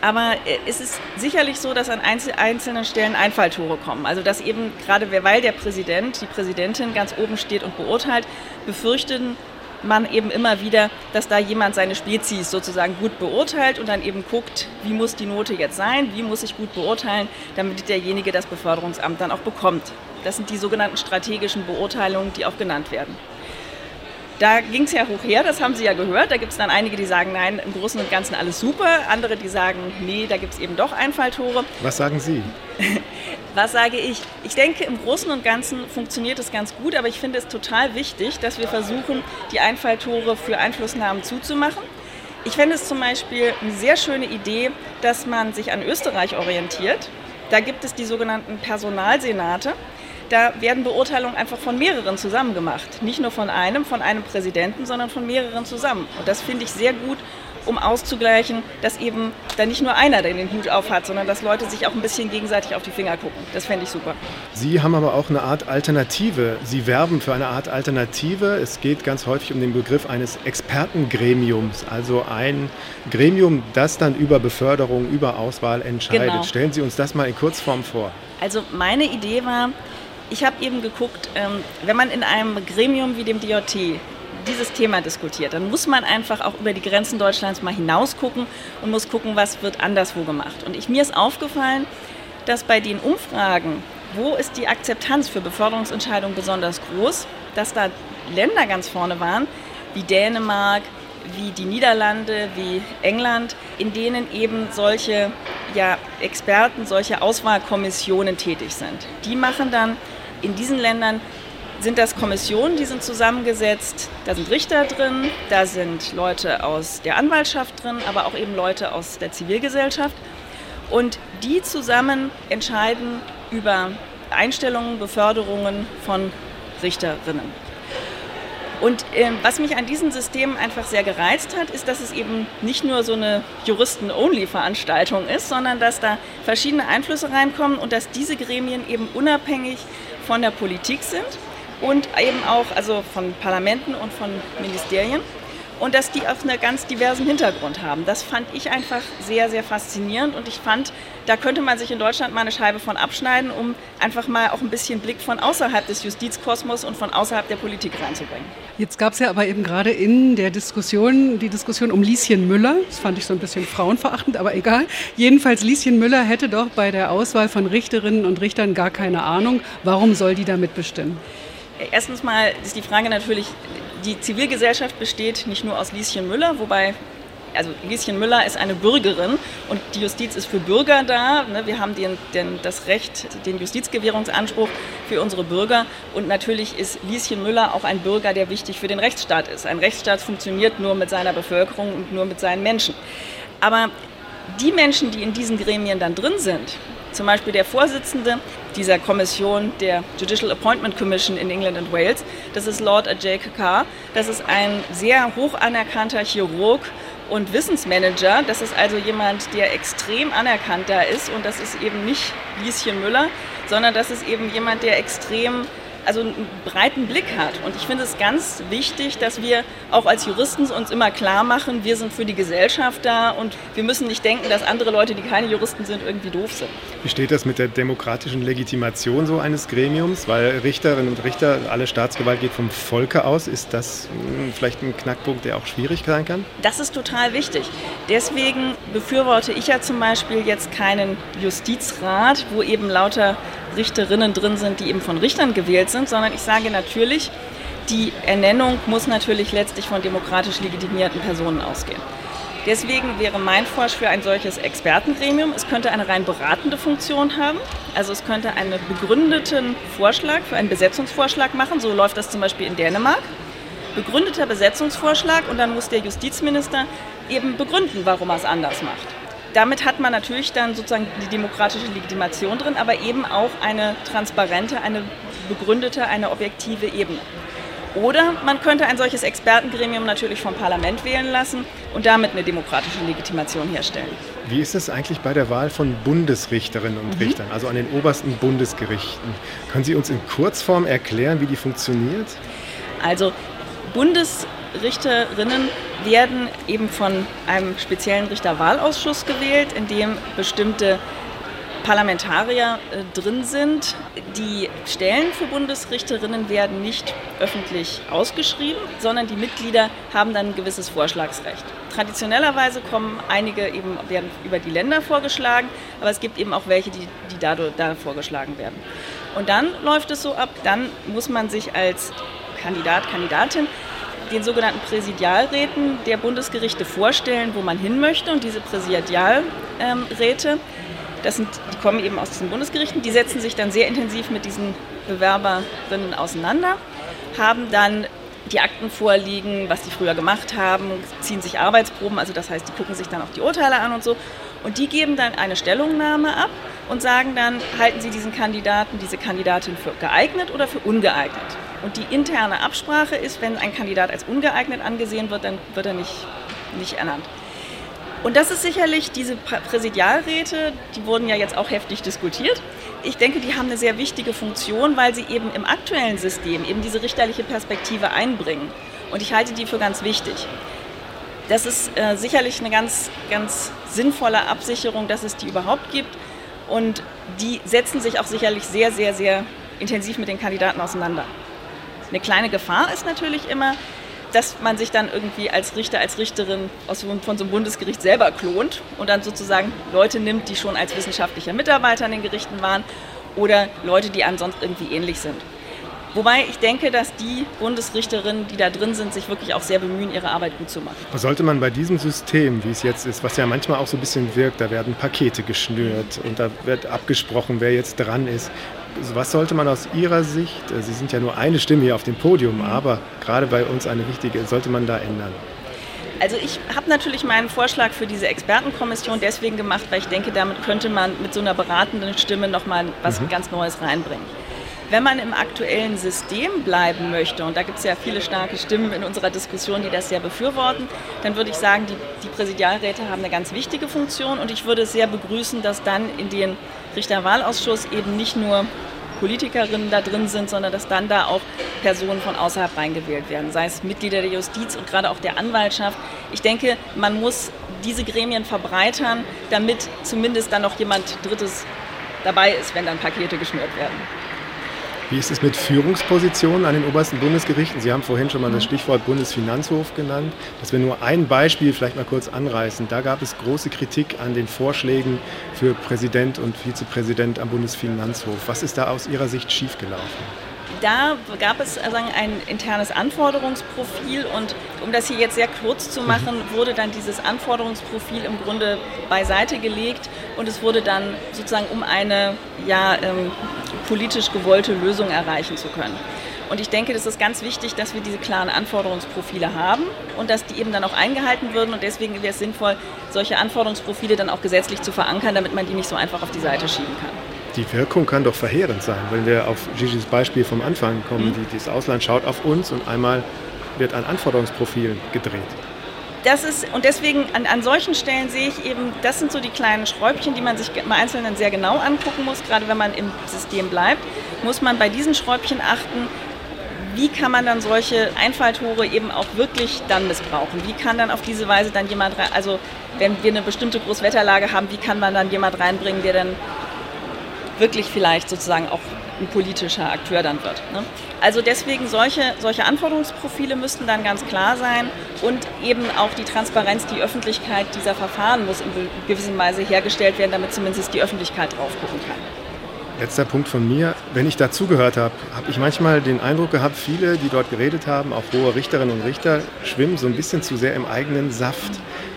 Speaker 5: Aber äh, es ist sicherlich so, dass an einzelnen Stellen Einfalltore kommen. Also dass eben gerade weil der Präsident, die Präsidentin ganz oben steht und beurteilt, befürchten man eben immer wieder, dass da jemand seine Spezies sozusagen gut beurteilt und dann eben guckt, wie muss die Note jetzt sein, wie muss ich gut beurteilen, damit derjenige das Beförderungsamt dann auch bekommt. Das sind die sogenannten strategischen Beurteilungen, die auch genannt werden. Da ging es ja hoch her, das haben Sie ja gehört. Da gibt es dann einige, die sagen, nein, im Großen und Ganzen alles super. Andere, die sagen, nee, da gibt es eben doch Einfalltore.
Speaker 2: Was sagen Sie?
Speaker 5: Was sage ich? Ich denke, im Großen und Ganzen funktioniert es ganz gut, aber ich finde es total wichtig, dass wir versuchen, die Einfalltore für Einflussnahmen zuzumachen. Ich fände es zum Beispiel eine sehr schöne Idee, dass man sich an Österreich orientiert. Da gibt es die sogenannten Personalsenate. Da werden Beurteilungen einfach von mehreren zusammen gemacht. Nicht nur von einem, von einem Präsidenten, sondern von mehreren zusammen. Und das finde ich sehr gut, um auszugleichen, dass eben da nicht nur einer den Hut auf hat, sondern dass Leute sich auch ein bisschen gegenseitig auf die Finger gucken. Das fände ich super.
Speaker 2: Sie haben aber auch eine Art Alternative. Sie werben für eine Art Alternative. Es geht ganz häufig um den Begriff eines Expertengremiums, also ein Gremium, das dann über Beförderung, über Auswahl entscheidet. Genau. Stellen Sie uns das mal in Kurzform vor.
Speaker 5: Also meine Idee war, ich habe eben geguckt, ähm, wenn man in einem Gremium wie dem DJT dieses Thema diskutiert, dann muss man einfach auch über die Grenzen Deutschlands mal hinaus gucken und muss gucken, was wird anderswo gemacht. Und ich, mir ist aufgefallen, dass bei den Umfragen, wo ist die Akzeptanz für Beförderungsentscheidungen besonders groß, dass da Länder ganz vorne waren, wie Dänemark, wie die Niederlande, wie England, in denen eben solche ja, Experten, solche Auswahlkommissionen tätig sind. Die machen dann in diesen Ländern sind das Kommissionen, die sind zusammengesetzt. Da sind Richter drin, da sind Leute aus der Anwaltschaft drin, aber auch eben Leute aus der Zivilgesellschaft. Und die zusammen entscheiden über Einstellungen, Beförderungen von Richterinnen. Und äh, was mich an diesem System einfach sehr gereizt hat, ist, dass es eben nicht nur so eine Juristen-Only-Veranstaltung ist, sondern dass da verschiedene Einflüsse reinkommen und dass diese Gremien eben unabhängig von der Politik sind und eben auch also von Parlamenten und von Ministerien und dass die auch einen ganz diversen Hintergrund haben. Das fand ich einfach sehr, sehr faszinierend und ich fand, da könnte man sich in Deutschland mal eine Scheibe von abschneiden, um einfach mal auch ein bisschen Blick von außerhalb des Justizkosmos und von außerhalb der Politik reinzubringen.
Speaker 1: Jetzt gab es ja aber eben gerade in der Diskussion die Diskussion um Lieschen Müller. Das fand ich so ein bisschen frauenverachtend, aber egal. Jedenfalls, Lieschen Müller hätte doch bei der Auswahl von Richterinnen und Richtern gar keine Ahnung. Warum soll die da mitbestimmen?
Speaker 5: Erstens mal ist die Frage natürlich, die Zivilgesellschaft besteht nicht nur aus Lieschen Müller, wobei also Lieschen Müller ist eine Bürgerin und die Justiz ist für Bürger da. Ne? Wir haben den, den, das Recht, den Justizgewährungsanspruch für unsere Bürger. Und natürlich ist Lieschen Müller auch ein Bürger, der wichtig für den Rechtsstaat ist. Ein Rechtsstaat funktioniert nur mit seiner Bevölkerung und nur mit seinen Menschen. Aber die Menschen, die in diesen Gremien dann drin sind, zum Beispiel der Vorsitzende dieser Kommission, der Judicial Appointment Commission in England und Wales, das ist Lord Ajay Kakar. Das ist ein sehr hoch anerkannter Chirurg und Wissensmanager. Das ist also jemand, der extrem anerkannt da ist. Und das ist eben nicht Lieschen Müller, sondern das ist eben jemand, der extrem also einen breiten Blick hat. Und ich finde es ganz wichtig, dass wir auch als Juristen uns immer klar machen, wir sind für die Gesellschaft da und wir müssen nicht denken, dass andere Leute, die keine Juristen sind, irgendwie doof sind.
Speaker 2: Wie steht das mit der demokratischen Legitimation so eines Gremiums? Weil Richterinnen und Richter, alle Staatsgewalt geht vom Volke aus. Ist das hm, vielleicht ein Knackpunkt, der auch schwierig sein kann?
Speaker 5: Das ist total wichtig. Deswegen befürworte ich ja zum Beispiel jetzt keinen Justizrat, wo eben lauter Richterinnen drin sind, die eben von Richtern gewählt sind, sondern ich sage natürlich, die Ernennung muss natürlich letztlich von demokratisch legitimierten Personen ausgehen. Deswegen wäre mein Vorschlag für ein solches Expertengremium, es könnte eine rein beratende Funktion haben. Also es könnte einen begründeten Vorschlag für einen Besetzungsvorschlag machen. So läuft das zum Beispiel in Dänemark. Begründeter Besetzungsvorschlag und dann muss der Justizminister eben begründen, warum er es anders macht damit hat man natürlich dann sozusagen die demokratische Legitimation drin, aber eben auch eine transparente, eine begründete, eine objektive Ebene. Oder man könnte ein solches Expertengremium natürlich vom Parlament wählen lassen und damit eine demokratische Legitimation herstellen.
Speaker 2: Wie ist es eigentlich bei der Wahl von Bundesrichterinnen und mhm. Richtern, also an den obersten Bundesgerichten? Können Sie uns in Kurzform erklären, wie die funktioniert?
Speaker 5: Also Bundesrichterinnen werden eben von einem speziellen Richterwahlausschuss gewählt, in dem bestimmte Parlamentarier äh, drin sind. Die Stellen für Bundesrichterinnen werden nicht öffentlich ausgeschrieben, sondern die Mitglieder haben dann ein gewisses Vorschlagsrecht. Traditionellerweise kommen einige eben werden über die Länder vorgeschlagen, aber es gibt eben auch welche, die, die dadurch, da vorgeschlagen werden. Und dann läuft es so ab, dann muss man sich als Kandidat, Kandidatin den sogenannten Präsidialräten der Bundesgerichte vorstellen, wo man hin möchte. Und diese Präsidialräte, das sind, die kommen eben aus diesen Bundesgerichten, die setzen sich dann sehr intensiv mit diesen Bewerberinnen auseinander, haben dann die Akten vorliegen, was die früher gemacht haben, ziehen sich Arbeitsproben, also das heißt, die gucken sich dann auch die Urteile an und so. Und die geben dann eine Stellungnahme ab und sagen dann, halten Sie diesen Kandidaten, diese Kandidatin für geeignet oder für ungeeignet. Und die interne Absprache ist, wenn ein Kandidat als ungeeignet angesehen wird, dann wird er nicht, nicht ernannt. Und das ist sicherlich diese Präsidialräte, die wurden ja jetzt auch heftig diskutiert. Ich denke, die haben eine sehr wichtige Funktion, weil sie eben im aktuellen System eben diese richterliche Perspektive einbringen. Und ich halte die für ganz wichtig. Das ist äh, sicherlich eine ganz, ganz sinnvolle Absicherung, dass es die überhaupt gibt. Und die setzen sich auch sicherlich sehr, sehr, sehr intensiv mit den Kandidaten auseinander. Eine kleine Gefahr ist natürlich immer, dass man sich dann irgendwie als Richter, als Richterin aus, von so einem Bundesgericht selber klont und dann sozusagen Leute nimmt, die schon als wissenschaftlicher Mitarbeiter an den Gerichten waren oder Leute, die ansonsten irgendwie ähnlich sind. Wobei ich denke, dass die Bundesrichterinnen, die da drin sind, sich wirklich auch sehr bemühen, ihre Arbeit gut zu machen.
Speaker 2: Was sollte man bei diesem System, wie es jetzt ist, was ja manchmal auch so ein bisschen wirkt, da werden Pakete geschnürt und da wird abgesprochen, wer jetzt dran ist. Was sollte man aus Ihrer Sicht, äh, Sie sind ja nur eine Stimme hier auf dem Podium, aber gerade bei uns eine wichtige, sollte man da ändern?
Speaker 5: Also ich habe natürlich meinen Vorschlag für diese Expertenkommission deswegen gemacht, weil ich denke, damit könnte man mit so einer beratenden Stimme nochmal was mhm. ganz Neues reinbringen. Wenn man im aktuellen System bleiben möchte, und da gibt es ja viele starke Stimmen in unserer Diskussion, die das sehr befürworten, dann würde ich sagen, die, die Präsidialräte haben eine ganz wichtige Funktion und ich würde es sehr begrüßen, dass dann in den Richterwahlausschuss eben nicht nur Politikerinnen da drin sind, sondern dass dann da auch Personen von außerhalb reingewählt werden, sei es Mitglieder der Justiz und gerade auch der Anwaltschaft. Ich denke, man muss diese Gremien verbreitern, damit zumindest dann noch jemand Drittes dabei ist, wenn dann Pakete geschnürt werden.
Speaker 2: Wie ist es mit Führungspositionen an den obersten Bundesgerichten? Sie haben vorhin schon mal das Stichwort Bundesfinanzhof genannt. Dass wir nur ein Beispiel vielleicht mal kurz anreißen. Da gab es große Kritik an den Vorschlägen für Präsident und Vizepräsident am Bundesfinanzhof. Was ist da aus Ihrer Sicht schiefgelaufen?
Speaker 5: da gab es also ein internes Anforderungsprofil und um das hier jetzt sehr kurz zu machen, wurde dann dieses Anforderungsprofil im Grunde beiseite gelegt und es wurde dann sozusagen um eine ja, ähm, politisch gewollte Lösung erreichen zu können. Und ich denke, das ist ganz wichtig, dass wir diese klaren Anforderungsprofile haben und dass die eben dann auch eingehalten würden. Und deswegen wäre es sinnvoll, solche Anforderungsprofile dann auch gesetzlich zu verankern, damit man die nicht so einfach auf die Seite schieben kann
Speaker 2: die Wirkung kann doch verheerend sein, wenn wir auf Gigi's Beispiel vom Anfang kommen. Mhm. Die, das Ausland schaut auf uns und einmal wird ein Anforderungsprofil gedreht.
Speaker 5: Das ist, und deswegen an, an solchen Stellen sehe ich eben, das sind so die kleinen Schräubchen, die man sich im Einzelnen sehr genau angucken muss. Gerade wenn man im System bleibt, muss man bei diesen Schräubchen achten, wie kann man dann solche Einfalltore eben auch wirklich dann missbrauchen? Wie kann dann auf diese Weise dann jemand, rein, also wenn wir eine bestimmte Großwetterlage haben, wie kann man dann jemand reinbringen, der dann wirklich vielleicht sozusagen auch ein politischer Akteur dann wird. Ne? Also deswegen solche, solche Anforderungsprofile müssten dann ganz klar sein und eben auch die Transparenz, die Öffentlichkeit dieser Verfahren muss in gewisser Weise hergestellt werden, damit zumindest die Öffentlichkeit drauf gucken kann.
Speaker 2: Letzter Punkt von mir. Wenn ich dazugehört habe, habe ich manchmal den Eindruck gehabt, viele, die dort geredet haben, auch hohe Richterinnen und Richter, schwimmen so ein bisschen zu sehr im eigenen Saft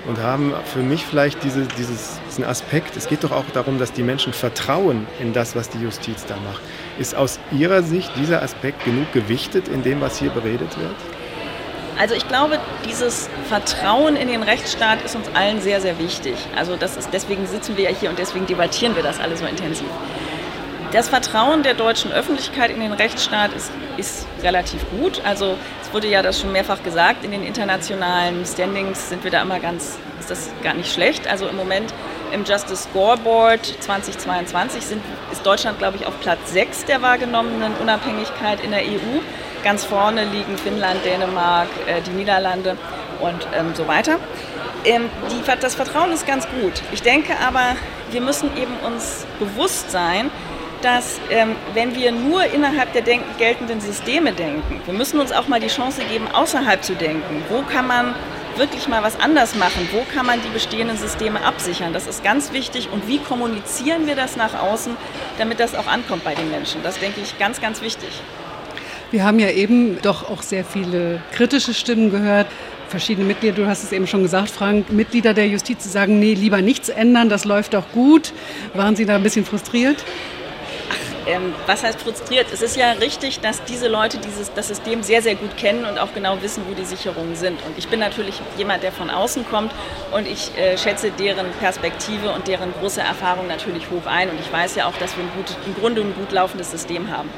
Speaker 2: und haben für mich vielleicht diese, dieses, diesen Aspekt, es geht doch auch darum, dass die Menschen vertrauen in das, was die Justiz da macht. Ist aus Ihrer Sicht dieser Aspekt genug gewichtet in dem, was hier beredet wird?
Speaker 5: Also ich glaube, dieses Vertrauen in den Rechtsstaat ist uns allen sehr, sehr wichtig. Also das ist, deswegen sitzen wir ja hier und deswegen debattieren wir das alle so intensiv. Das Vertrauen der deutschen Öffentlichkeit in den Rechtsstaat ist, ist relativ gut. Also es wurde ja das schon mehrfach gesagt, in den internationalen Standings sind wir da immer ganz, ist das gar nicht schlecht. Also im Moment im Justice Scoreboard 2022 sind, ist Deutschland, glaube ich, auf Platz 6 der wahrgenommenen Unabhängigkeit in der EU. Ganz vorne liegen Finnland, Dänemark, äh, die Niederlande und ähm, so weiter. Ähm, die, das Vertrauen ist ganz gut. Ich denke aber, wir müssen eben uns bewusst sein, dass ähm, wenn wir nur innerhalb der geltenden Systeme denken, wir müssen uns auch mal die Chance geben, außerhalb zu denken. Wo kann man wirklich mal was anders machen? Wo kann man die bestehenden Systeme absichern? Das ist ganz wichtig. Und wie kommunizieren wir das nach außen, damit das auch ankommt bei den Menschen? Das denke ich ganz, ganz wichtig.
Speaker 1: Wir haben ja eben doch auch sehr viele kritische Stimmen gehört. Verschiedene Mitglieder, du hast es eben schon gesagt, Frank, Mitglieder der Justiz sagen, nee, lieber nichts ändern, das läuft doch gut. Waren Sie da ein bisschen frustriert?
Speaker 5: Ähm, was heißt frustriert? Es ist ja richtig, dass diese Leute dieses, das System sehr, sehr gut kennen und auch genau wissen, wo die Sicherungen sind. Und ich bin natürlich jemand, der von außen kommt und ich äh, schätze deren Perspektive und deren große Erfahrung natürlich hoch ein. Und ich weiß ja auch, dass wir ein gut, im Grunde ein gut laufendes System haben.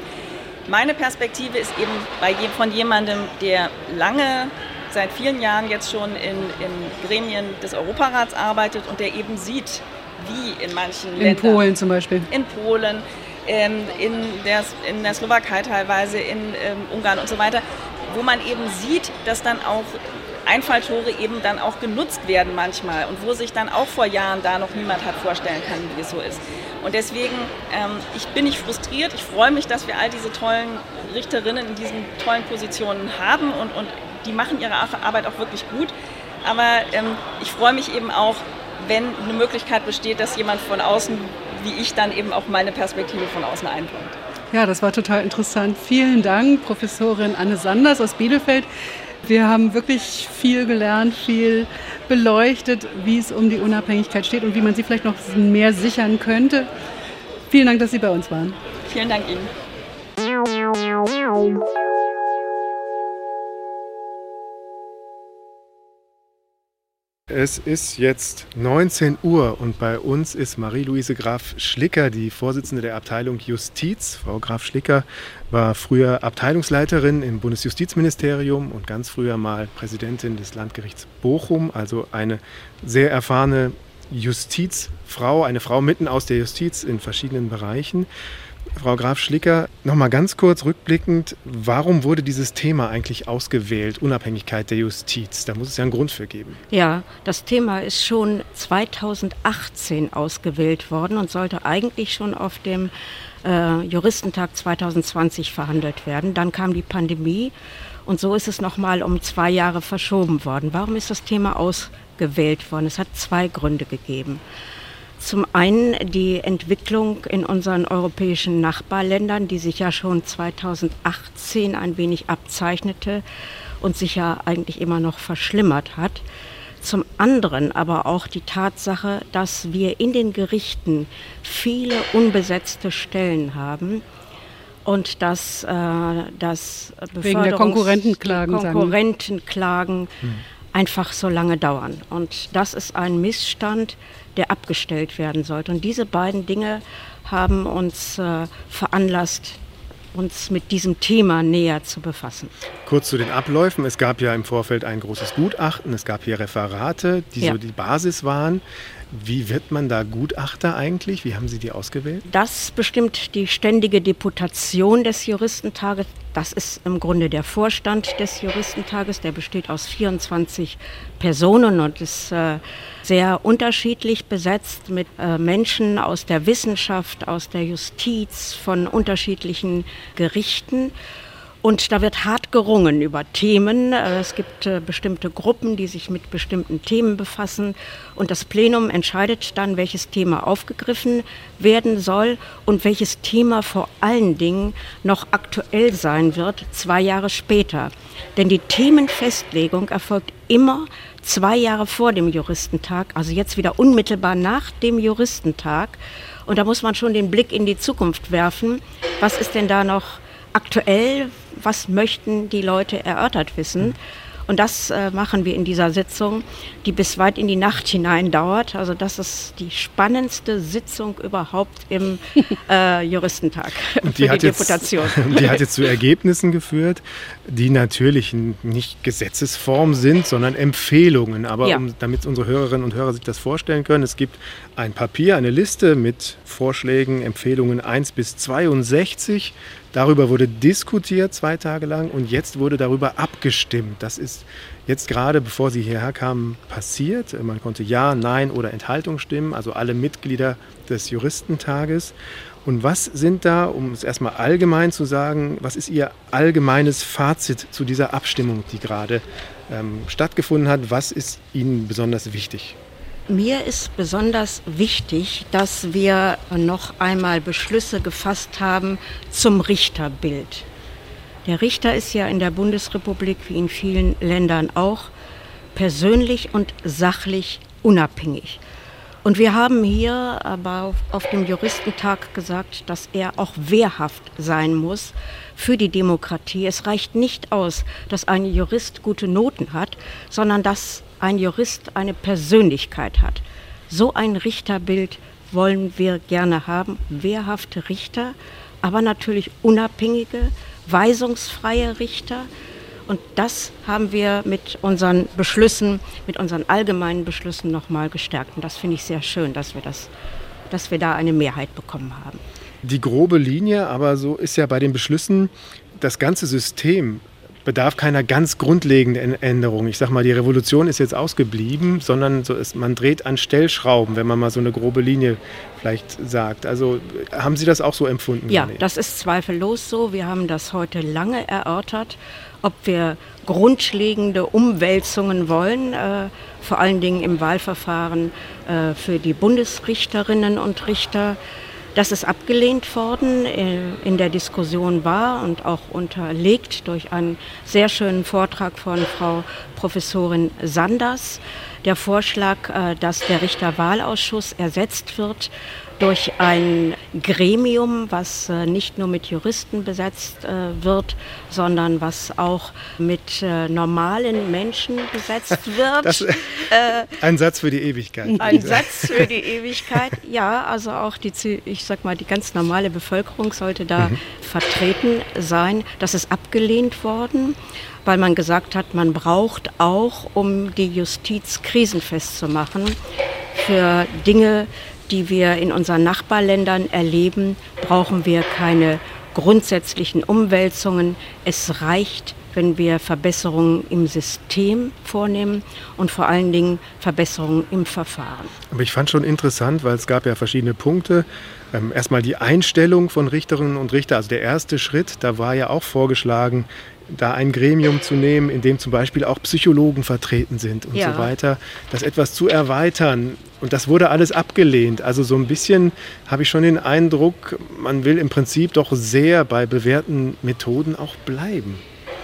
Speaker 5: Meine Perspektive ist eben bei, von jemandem, der lange seit vielen Jahren jetzt schon in, in Gremien des Europarats arbeitet und der eben sieht, wie in manchen
Speaker 1: in
Speaker 5: Ländern.
Speaker 1: In Polen zum Beispiel.
Speaker 5: In Polen, ähm, in, der, in der Slowakei teilweise, in ähm, Ungarn und so weiter, wo man eben sieht, dass dann auch Einfalltore eben dann auch genutzt werden manchmal und wo sich dann auch vor Jahren da noch niemand hat vorstellen können, wie es so ist. Und deswegen, ähm, ich bin nicht frustriert. Ich freue mich, dass wir all diese tollen Richterinnen in diesen tollen Positionen haben und, und die machen ihre Arbeit auch wirklich gut. Aber ähm, ich freue mich eben auch, wenn eine Möglichkeit besteht, dass jemand von außen wie ich dann eben auch meine Perspektive von außen einbringe.
Speaker 1: Ja, das war total interessant. Vielen Dank, Professorin Anne Sanders aus Bielefeld. Wir haben wirklich viel gelernt, viel beleuchtet, wie es um die Unabhängigkeit steht und wie man sie vielleicht noch mehr sichern könnte. Vielen Dank, dass Sie bei uns waren.
Speaker 5: Vielen Dank Ihnen.
Speaker 2: Es ist jetzt 19 Uhr und bei uns ist Marie-Louise Graf Schlicker, die Vorsitzende der Abteilung Justiz. Frau Graf Schlicker war früher Abteilungsleiterin im Bundesjustizministerium und ganz früher mal Präsidentin des Landgerichts Bochum, also eine sehr erfahrene Justizfrau, eine Frau mitten aus der Justiz in verschiedenen Bereichen. Frau Graf Schlicker, noch mal ganz kurz rückblickend, warum wurde dieses Thema eigentlich ausgewählt, Unabhängigkeit der Justiz? Da muss es ja einen Grund für geben.
Speaker 6: Ja, das Thema ist schon 2018 ausgewählt worden und sollte eigentlich schon auf dem äh, Juristentag 2020 verhandelt werden. Dann kam die Pandemie und so ist es noch mal um zwei Jahre verschoben worden. Warum ist das Thema ausgewählt worden? Es hat zwei Gründe gegeben. Zum einen die Entwicklung in unseren europäischen Nachbarländern, die sich ja schon 2018 ein wenig abzeichnete und sich ja eigentlich immer noch verschlimmert hat. Zum anderen aber auch die Tatsache, dass wir in den Gerichten viele unbesetzte Stellen haben und dass äh, das
Speaker 1: Wegen der Konkurrentenklagen,
Speaker 6: Konkurrentenklagen hm. Einfach so lange dauern. Und das ist ein Missstand, der abgestellt werden sollte. Und diese beiden Dinge haben uns äh, veranlasst, uns mit diesem Thema näher zu befassen.
Speaker 2: Kurz zu den Abläufen. Es gab ja im Vorfeld ein großes Gutachten, es gab hier Referate, die ja. so die Basis waren. Wie wird man da Gutachter eigentlich? Wie haben Sie die ausgewählt?
Speaker 6: Das bestimmt die ständige Deputation des Juristentages. Das ist im Grunde der Vorstand des Juristentages. Der besteht aus 24 Personen und ist äh, sehr unterschiedlich besetzt mit äh, Menschen aus der Wissenschaft, aus der Justiz, von unterschiedlichen Gerichten. Und da wird hart gerungen über Themen. Äh, es gibt äh, bestimmte Gruppen, die sich mit bestimmten Themen befassen. Und das Plenum entscheidet dann, welches Thema aufgegriffen werden soll und welches Thema vor allen Dingen noch aktuell sein wird, zwei Jahre später. Denn die Themenfestlegung erfolgt immer zwei Jahre vor dem Juristentag, also jetzt wieder unmittelbar nach dem Juristentag. Und da muss man schon den Blick in die Zukunft werfen. Was ist denn da noch aktuell? Was möchten die Leute erörtert wissen. Und das äh, machen wir in dieser Sitzung, die bis weit in die Nacht hinein dauert. Also das ist die spannendste Sitzung überhaupt im äh, Juristentag
Speaker 2: und die, für die Deputation. Jetzt, die hat jetzt zu Ergebnissen geführt, die natürlich nicht Gesetzesform sind, sondern Empfehlungen. Aber ja. um, damit unsere Hörerinnen und Hörer sich das vorstellen können, es gibt ein Papier, eine Liste mit Vorschlägen, Empfehlungen 1 bis 62 Darüber wurde diskutiert zwei Tage lang und jetzt wurde darüber abgestimmt. Das ist jetzt gerade, bevor Sie hierher kamen, passiert. Man konnte Ja, Nein oder Enthaltung stimmen, also alle Mitglieder des Juristentages. Und was sind da, um es erstmal allgemein zu sagen, was ist Ihr allgemeines Fazit zu dieser Abstimmung, die gerade ähm, stattgefunden hat? Was ist Ihnen besonders wichtig?
Speaker 6: Mir ist besonders wichtig, dass wir noch einmal Beschlüsse gefasst haben zum Richterbild. Der Richter ist ja in der Bundesrepublik wie in vielen Ländern auch persönlich und sachlich unabhängig. Und wir haben hier aber auf dem Juristentag gesagt, dass er auch wehrhaft sein muss für die Demokratie. Es reicht nicht aus, dass ein Jurist gute Noten hat, sondern dass ein Jurist eine Persönlichkeit hat. So ein Richterbild wollen wir gerne haben, wehrhafte Richter, aber natürlich unabhängige, weisungsfreie Richter. Und das haben wir mit unseren Beschlüssen, mit unseren allgemeinen Beschlüssen nochmal gestärkt. Und das finde ich sehr schön, dass wir, das, dass wir da eine Mehrheit bekommen haben.
Speaker 2: Die grobe Linie, aber so ist ja bei den Beschlüssen das ganze System bedarf keiner ganz grundlegenden Änderung. Ich sage mal, die Revolution ist jetzt ausgeblieben, sondern so ist, man dreht an Stellschrauben, wenn man mal so eine grobe Linie vielleicht sagt. Also haben Sie das auch so empfunden?
Speaker 6: Ja, das ist zweifellos so. Wir haben das heute lange erörtert, ob wir grundlegende Umwälzungen wollen, äh, vor allen Dingen im Wahlverfahren äh, für die Bundesrichterinnen und Richter. Das ist abgelehnt worden, äh, in der Diskussion war und auch unterlegt durch einen sehr schönen Vortrag von Frau Professorin Sanders. Der Vorschlag, äh, dass der Richterwahlausschuss ersetzt wird durch ein Gremium, was äh, nicht nur mit Juristen besetzt äh, wird, sondern was auch mit äh, normalen Menschen besetzt wird. Das,
Speaker 2: ein Satz für die Ewigkeit.
Speaker 6: Ein Satz für die Ewigkeit, ja. Also auch die, ich sag mal, die ganz normale Bevölkerung sollte da mhm. vertreten sein. Das ist abgelehnt worden weil man gesagt hat, man braucht auch, um die Justiz krisenfest zu machen, für Dinge, die wir in unseren Nachbarländern erleben, brauchen wir keine grundsätzlichen Umwälzungen. Es reicht, wenn wir Verbesserungen im System vornehmen und vor allen Dingen Verbesserungen im Verfahren.
Speaker 2: Aber ich fand schon interessant, weil es gab ja verschiedene Punkte. Ähm, erstmal die Einstellung von Richterinnen und Richter, also der erste Schritt, da war ja auch vorgeschlagen, da ein Gremium zu nehmen, in dem zum Beispiel auch Psychologen vertreten sind und ja. so weiter, das etwas zu erweitern. Und das wurde alles abgelehnt. Also so ein bisschen habe ich schon den Eindruck, man will im Prinzip doch sehr bei bewährten Methoden auch bleiben.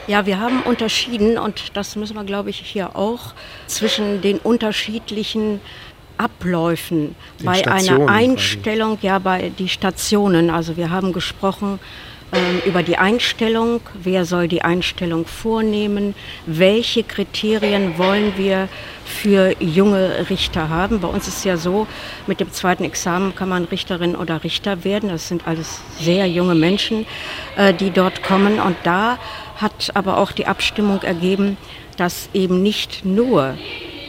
Speaker 6: Ja, wir haben unterschieden, und das müssen wir, glaube ich, hier auch, zwischen den unterschiedlichen Abläufen den bei Stationen einer Einstellung, quasi. ja, bei die Stationen. Also wir haben gesprochen ähm, über die Einstellung, wer soll die Einstellung vornehmen, welche Kriterien wollen wir für junge Richter haben. Bei uns ist ja so, mit dem zweiten Examen kann man Richterin oder Richter werden. Das sind alles sehr junge Menschen, äh, die dort kommen. Und da hat aber auch die Abstimmung ergeben, dass eben nicht nur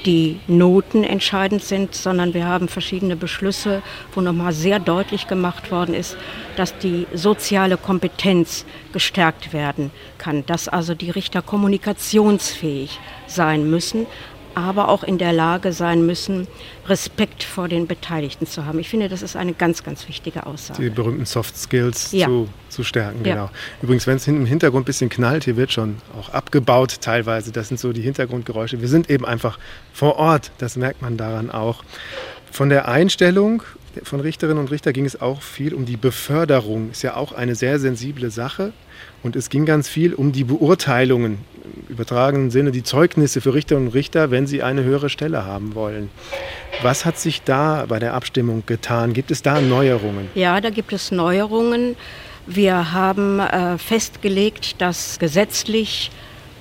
Speaker 6: die Noten entscheidend sind, sondern wir haben verschiedene Beschlüsse, wo nochmal sehr deutlich gemacht worden ist, dass die soziale Kompetenz gestärkt werden kann, dass also die Richter kommunikationsfähig sein müssen, aber auch in der Lage sein müssen, Respekt vor den Beteiligten zu haben. Ich finde, das ist eine ganz, ganz wichtige Aussage.
Speaker 2: Die berühmten Soft Skills ja. zu, zu stärken, ja. genau. Übrigens, wenn es im Hintergrund ein bisschen knallt, hier wird schon auch abgebaut teilweise. Das sind so die Hintergrundgeräusche. Wir sind eben einfach vor Ort, das merkt man daran auch. Von der Einstellung von Richterinnen und Richtern ging es auch viel um die Beförderung. Ist ja auch eine sehr sensible Sache. Und es ging ganz viel um die Beurteilungen, im übertragenen Sinne die Zeugnisse für Richterinnen und Richter, wenn sie eine höhere Stelle haben wollen. Was hat sich da bei der Abstimmung getan? Gibt es da Neuerungen?
Speaker 6: Ja, da gibt es Neuerungen. Wir haben äh, festgelegt, dass gesetzlich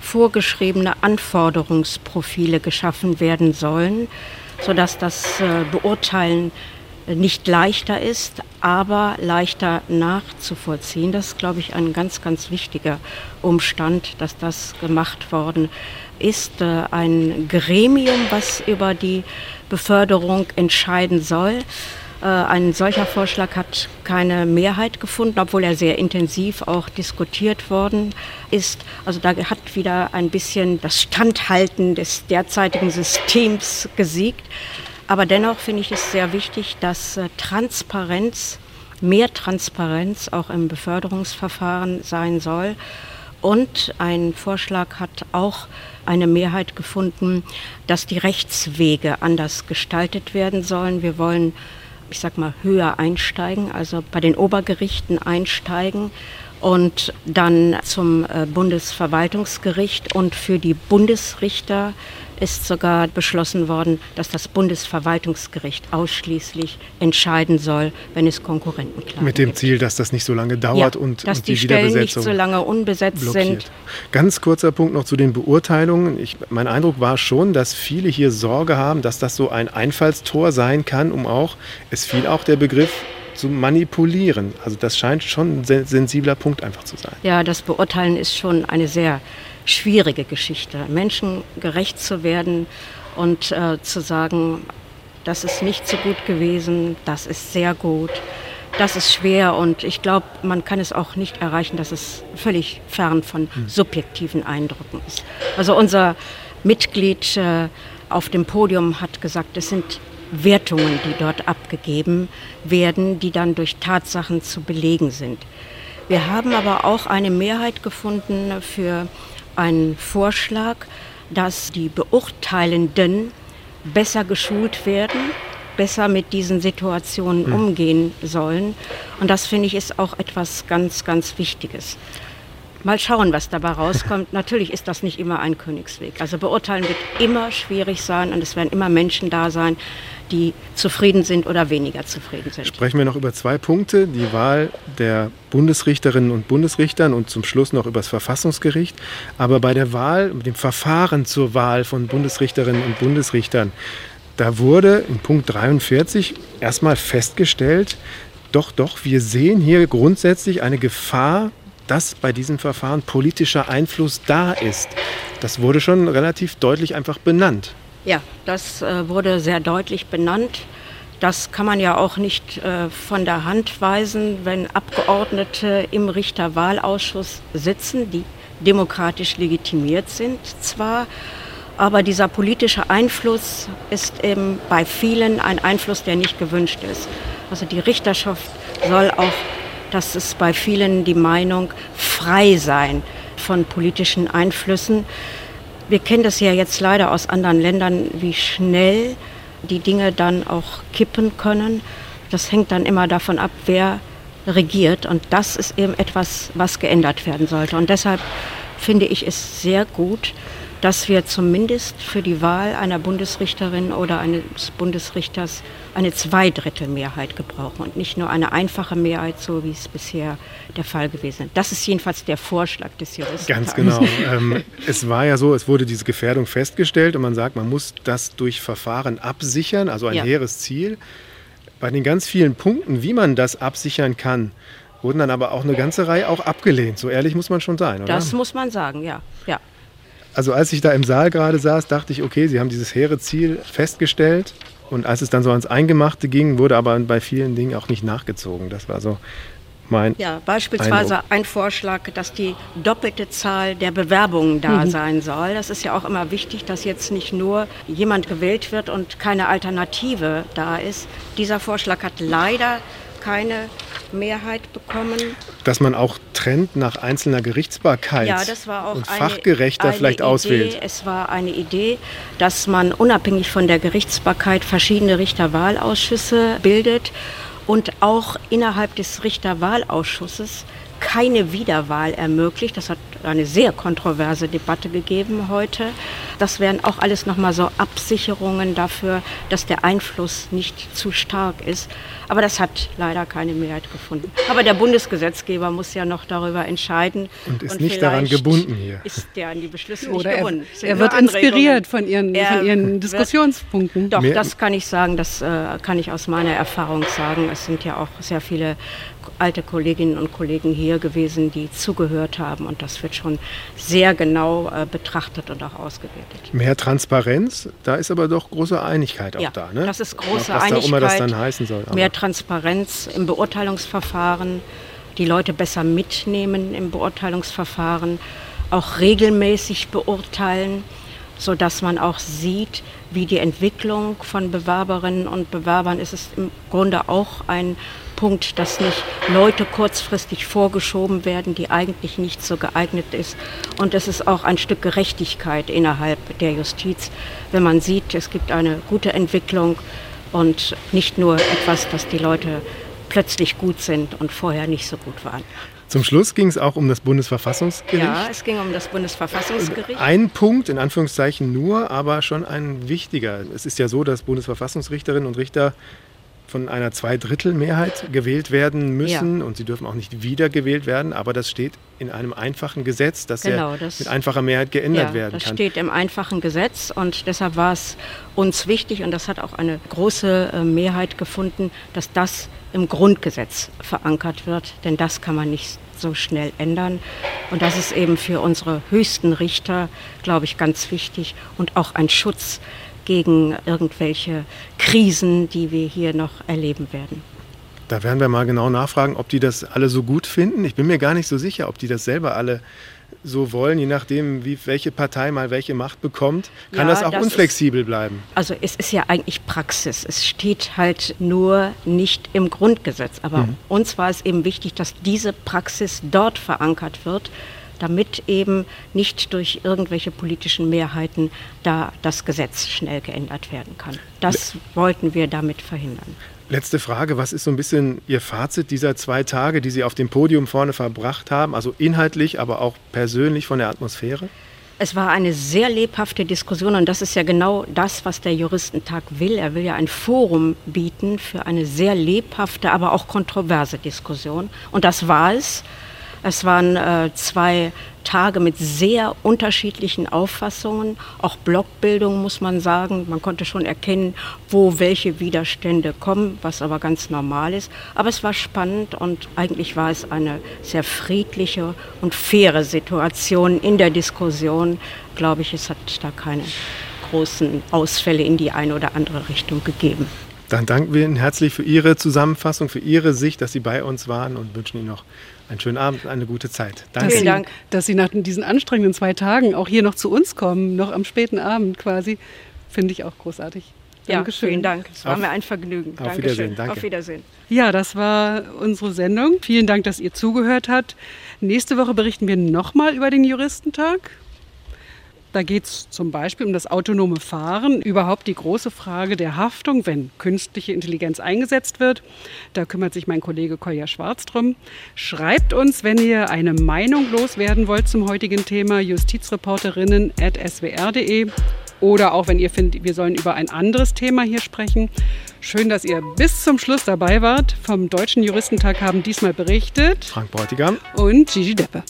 Speaker 6: vorgeschriebene Anforderungsprofile geschaffen werden sollen, sodass das äh, Beurteilen nicht leichter ist, aber leichter nachzuvollziehen. Das ist, glaube ich, ein ganz, ganz wichtiger Umstand, dass das gemacht worden ist. Äh, ein Gremium, was über die Beförderung entscheiden soll. Äh, ein solcher Vorschlag hat keine Mehrheit gefunden, obwohl er sehr intensiv auch diskutiert worden ist. Also da hat wieder ein bisschen das Standhalten des derzeitigen Systems gesiegt. Aber dennoch finde ich es sehr wichtig, dass äh, Transparenz, mehr Transparenz auch im Beförderungsverfahren sein soll. Und ein Vorschlag hat auch eine Mehrheit gefunden, dass die Rechtswege anders gestaltet werden sollen. Wir wollen, ich sag mal, höher einsteigen, also bei den Obergerichten einsteigen und dann zum äh, Bundesverwaltungsgericht und für die Bundesrichter ist sogar beschlossen worden, dass das Bundesverwaltungsgericht ausschließlich entscheiden soll, wenn es Konkurrenten klagt.
Speaker 2: Mit dem Ziel, dass das nicht so lange dauert ja, und,
Speaker 6: dass
Speaker 2: und
Speaker 6: die, die Stellen nicht so lange unbesetzt blockiert. sind.
Speaker 2: Ganz kurzer Punkt noch zu den Beurteilungen. Ich, mein Eindruck war schon, dass viele hier Sorge haben, dass das so ein Einfallstor sein kann, um auch, es fiel auch der Begriff zu manipulieren. Also das scheint schon ein sensibler Punkt einfach zu sein.
Speaker 6: Ja, das Beurteilen ist schon eine sehr schwierige Geschichte. Menschen gerecht zu werden und äh, zu sagen, das ist nicht so gut gewesen, das ist sehr gut, das ist schwer und ich glaube, man kann es auch nicht erreichen, dass es völlig fern von hm. subjektiven Eindrücken ist. Also unser Mitglied äh, auf dem Podium hat gesagt, es sind Wertungen, die dort abgegeben werden, die dann durch Tatsachen zu belegen sind. Wir haben aber auch eine Mehrheit gefunden für einen Vorschlag, dass die Beurteilenden besser geschult werden, besser mit diesen Situationen hm. umgehen sollen. Und das finde ich ist auch etwas ganz, ganz Wichtiges. Mal schauen, was dabei rauskommt. Natürlich ist das nicht immer ein Königsweg. Also beurteilen wird immer schwierig sein und es werden immer Menschen da sein, die zufrieden sind oder weniger zufrieden sind.
Speaker 2: Sprechen wir noch über zwei Punkte, die Wahl der Bundesrichterinnen und Bundesrichtern und zum Schluss noch über das Verfassungsgericht. Aber bei der Wahl, dem Verfahren zur Wahl von Bundesrichterinnen und Bundesrichtern, da wurde in Punkt 43 erstmal festgestellt, doch, doch, wir sehen hier grundsätzlich eine Gefahr, dass bei diesem Verfahren politischer Einfluss da ist. Das wurde schon relativ deutlich einfach benannt.
Speaker 6: Ja, das äh, wurde sehr deutlich benannt. Das kann man ja auch nicht äh, von der Hand weisen, wenn Abgeordnete im Richterwahlausschuss sitzen, die demokratisch legitimiert sind zwar, aber dieser politische Einfluss ist eben bei vielen ein Einfluss, der nicht gewünscht ist. Also die Richterschaft soll auch, das ist bei vielen die Meinung, frei sein von politischen Einflüssen. Wir kennen das ja jetzt leider aus anderen Ländern, wie schnell die Dinge dann auch kippen können. Das hängt dann immer davon ab, wer regiert. Und das ist eben etwas, was geändert werden sollte. Und deshalb finde ich es sehr gut, dass wir zumindest für die Wahl einer Bundesrichterin oder eines Bundesrichters eine Zweidrittelmehrheit gebrauchen und nicht nur eine einfache Mehrheit, so wie es bisher der Fall gewesen ist. Das ist jedenfalls der Vorschlag des Juristen.
Speaker 2: Ganz genau. ähm, es war ja so, es wurde diese Gefährdung festgestellt und man sagt, man muss das durch Verfahren absichern, also ein ja. hehres Ziel. Bei den ganz vielen Punkten, wie man das absichern kann, wurden dann aber auch eine ganze Reihe auch abgelehnt. So ehrlich muss man schon sein, oder?
Speaker 6: Das muss man sagen, ja. ja.
Speaker 2: Also als ich da im Saal gerade saß, dachte ich, okay, Sie haben dieses hehre Ziel festgestellt. Und als es dann so ans Eingemachte ging, wurde aber bei vielen Dingen auch nicht nachgezogen. Das war so mein
Speaker 6: ja, beispielsweise Eindruck. ein Vorschlag, dass die doppelte Zahl der Bewerbungen da mhm. sein soll. Das ist ja auch immer wichtig, dass jetzt nicht nur jemand gewählt wird und keine Alternative da ist. Dieser Vorschlag hat leider keine Mehrheit bekommen.
Speaker 2: Dass man auch trennt nach einzelner Gerichtsbarkeit
Speaker 6: ja, das war auch
Speaker 2: und eine, fachgerechter eine vielleicht
Speaker 6: Idee.
Speaker 2: auswählt.
Speaker 6: Es war eine Idee, dass man unabhängig von der Gerichtsbarkeit verschiedene Richterwahlausschüsse bildet und auch innerhalb des Richterwahlausschusses keine Wiederwahl ermöglicht. Das hat eine sehr kontroverse Debatte gegeben heute. Das wären auch alles nochmal so Absicherungen dafür, dass der Einfluss nicht zu stark ist. Aber das hat leider keine Mehrheit gefunden. Aber der Bundesgesetzgeber muss ja noch darüber entscheiden.
Speaker 2: Und ist und nicht daran gebunden hier.
Speaker 6: Ist der an die Beschlüsse
Speaker 1: Oder
Speaker 6: nicht gebunden.
Speaker 1: Er, er wird inspiriert von Ihren, von Ihren Diskussionspunkten.
Speaker 6: Doch, das kann ich sagen, das äh, kann ich aus meiner Erfahrung sagen. Es sind ja auch sehr viele alte Kolleginnen und Kollegen hier gewesen, die zugehört haben und das wird schon sehr genau äh, betrachtet und auch ausgewertet.
Speaker 2: Mehr Transparenz, da ist aber doch große Einigkeit auch
Speaker 6: ja,
Speaker 2: da. Ne?
Speaker 6: Das ist große
Speaker 2: was
Speaker 6: Einigkeit.
Speaker 2: Was auch immer das dann heißen soll.
Speaker 6: Mehr Transparenz im Beurteilungsverfahren, die Leute besser mitnehmen im Beurteilungsverfahren, auch regelmäßig beurteilen sodass man auch sieht, wie die Entwicklung von Bewerberinnen und Bewerbern ist es im Grunde auch ein Punkt, dass nicht Leute kurzfristig vorgeschoben werden, die eigentlich nicht so geeignet ist. Und es ist auch ein Stück Gerechtigkeit innerhalb der Justiz, wenn man sieht, es gibt eine gute Entwicklung und nicht nur etwas, dass die Leute plötzlich gut sind und vorher nicht so gut waren.
Speaker 2: Zum Schluss ging es auch um das Bundesverfassungsgericht.
Speaker 6: Ja, es ging um das Bundesverfassungsgericht.
Speaker 2: Ein Punkt, in Anführungszeichen nur, aber schon ein wichtiger. Es ist ja so, dass Bundesverfassungsrichterinnen und Richter von einer Zweidrittelmehrheit gewählt werden müssen ja. und sie dürfen auch nicht wiedergewählt werden, aber das steht in einem einfachen Gesetz, das genau, das, mit einfacher Mehrheit geändert
Speaker 6: ja,
Speaker 2: werden
Speaker 6: das
Speaker 2: kann.
Speaker 6: Das steht im einfachen Gesetz und deshalb war es uns wichtig und das hat auch eine große äh, Mehrheit gefunden, dass das im Grundgesetz verankert wird, denn das kann man nicht so schnell ändern. Und das ist eben für unsere höchsten Richter, glaube ich, ganz wichtig und auch ein Schutz gegen irgendwelche Krisen, die wir hier noch erleben werden.
Speaker 2: Da werden wir mal genau nachfragen, ob die das alle so gut finden. Ich bin mir gar nicht so sicher, ob die das selber alle so wollen, je nachdem, wie welche Partei mal welche Macht bekommt, kann ja, das auch das unflexibel
Speaker 6: ist,
Speaker 2: bleiben.
Speaker 6: Also es ist ja eigentlich Praxis. Es steht halt nur nicht im Grundgesetz. Aber mhm. uns war es eben wichtig, dass diese Praxis dort verankert wird, damit eben nicht durch irgendwelche politischen Mehrheiten da das Gesetz schnell geändert werden kann. Das wollten wir damit verhindern.
Speaker 2: Letzte Frage, was ist so ein bisschen Ihr Fazit dieser zwei Tage, die Sie auf dem Podium vorne verbracht haben, also inhaltlich, aber auch persönlich von der Atmosphäre?
Speaker 6: Es war eine sehr lebhafte Diskussion und das ist ja genau das, was der Juristentag will. Er will ja ein Forum bieten für eine sehr lebhafte, aber auch kontroverse Diskussion. Und das war es. Es waren äh, zwei Tage mit sehr unterschiedlichen Auffassungen, auch Blockbildung muss man sagen. Man konnte schon erkennen, wo welche Widerstände kommen, was aber ganz normal ist. Aber es war spannend und eigentlich war es eine sehr friedliche und faire Situation in der Diskussion. Glaube ich, es hat da keine großen Ausfälle in die eine oder andere Richtung gegeben.
Speaker 2: Dann danken wir Ihnen herzlich für Ihre Zusammenfassung, für Ihre Sicht, dass Sie bei uns waren und wünschen Ihnen noch einen schönen Abend, eine gute Zeit.
Speaker 1: Danke. Vielen Dank. Dass Sie nach diesen anstrengenden zwei Tagen auch hier noch zu uns kommen, noch am späten Abend quasi, finde ich auch großartig.
Speaker 6: Dankeschön. Ja, vielen Dank. Es war auf, mir ein Vergnügen.
Speaker 2: Auf Dankeschön. Wiedersehen. Danke.
Speaker 6: Auf Wiedersehen.
Speaker 1: Ja, das war unsere Sendung. Vielen Dank, dass ihr zugehört habt. Nächste Woche berichten wir nochmal über den Juristentag. Da geht es zum Beispiel um das autonome Fahren, überhaupt die große Frage der Haftung, wenn künstliche Intelligenz eingesetzt wird. Da kümmert sich mein Kollege Kolja Schwarz drum. Schreibt uns, wenn ihr eine Meinung loswerden wollt zum heutigen Thema, justizreporterinnen.swr.de oder auch wenn ihr findet, wir sollen über ein anderes Thema hier sprechen. Schön, dass ihr bis zum Schluss dabei wart. Vom Deutschen Juristentag haben diesmal berichtet
Speaker 2: Frank Bräutigam
Speaker 1: und Gigi Deppe.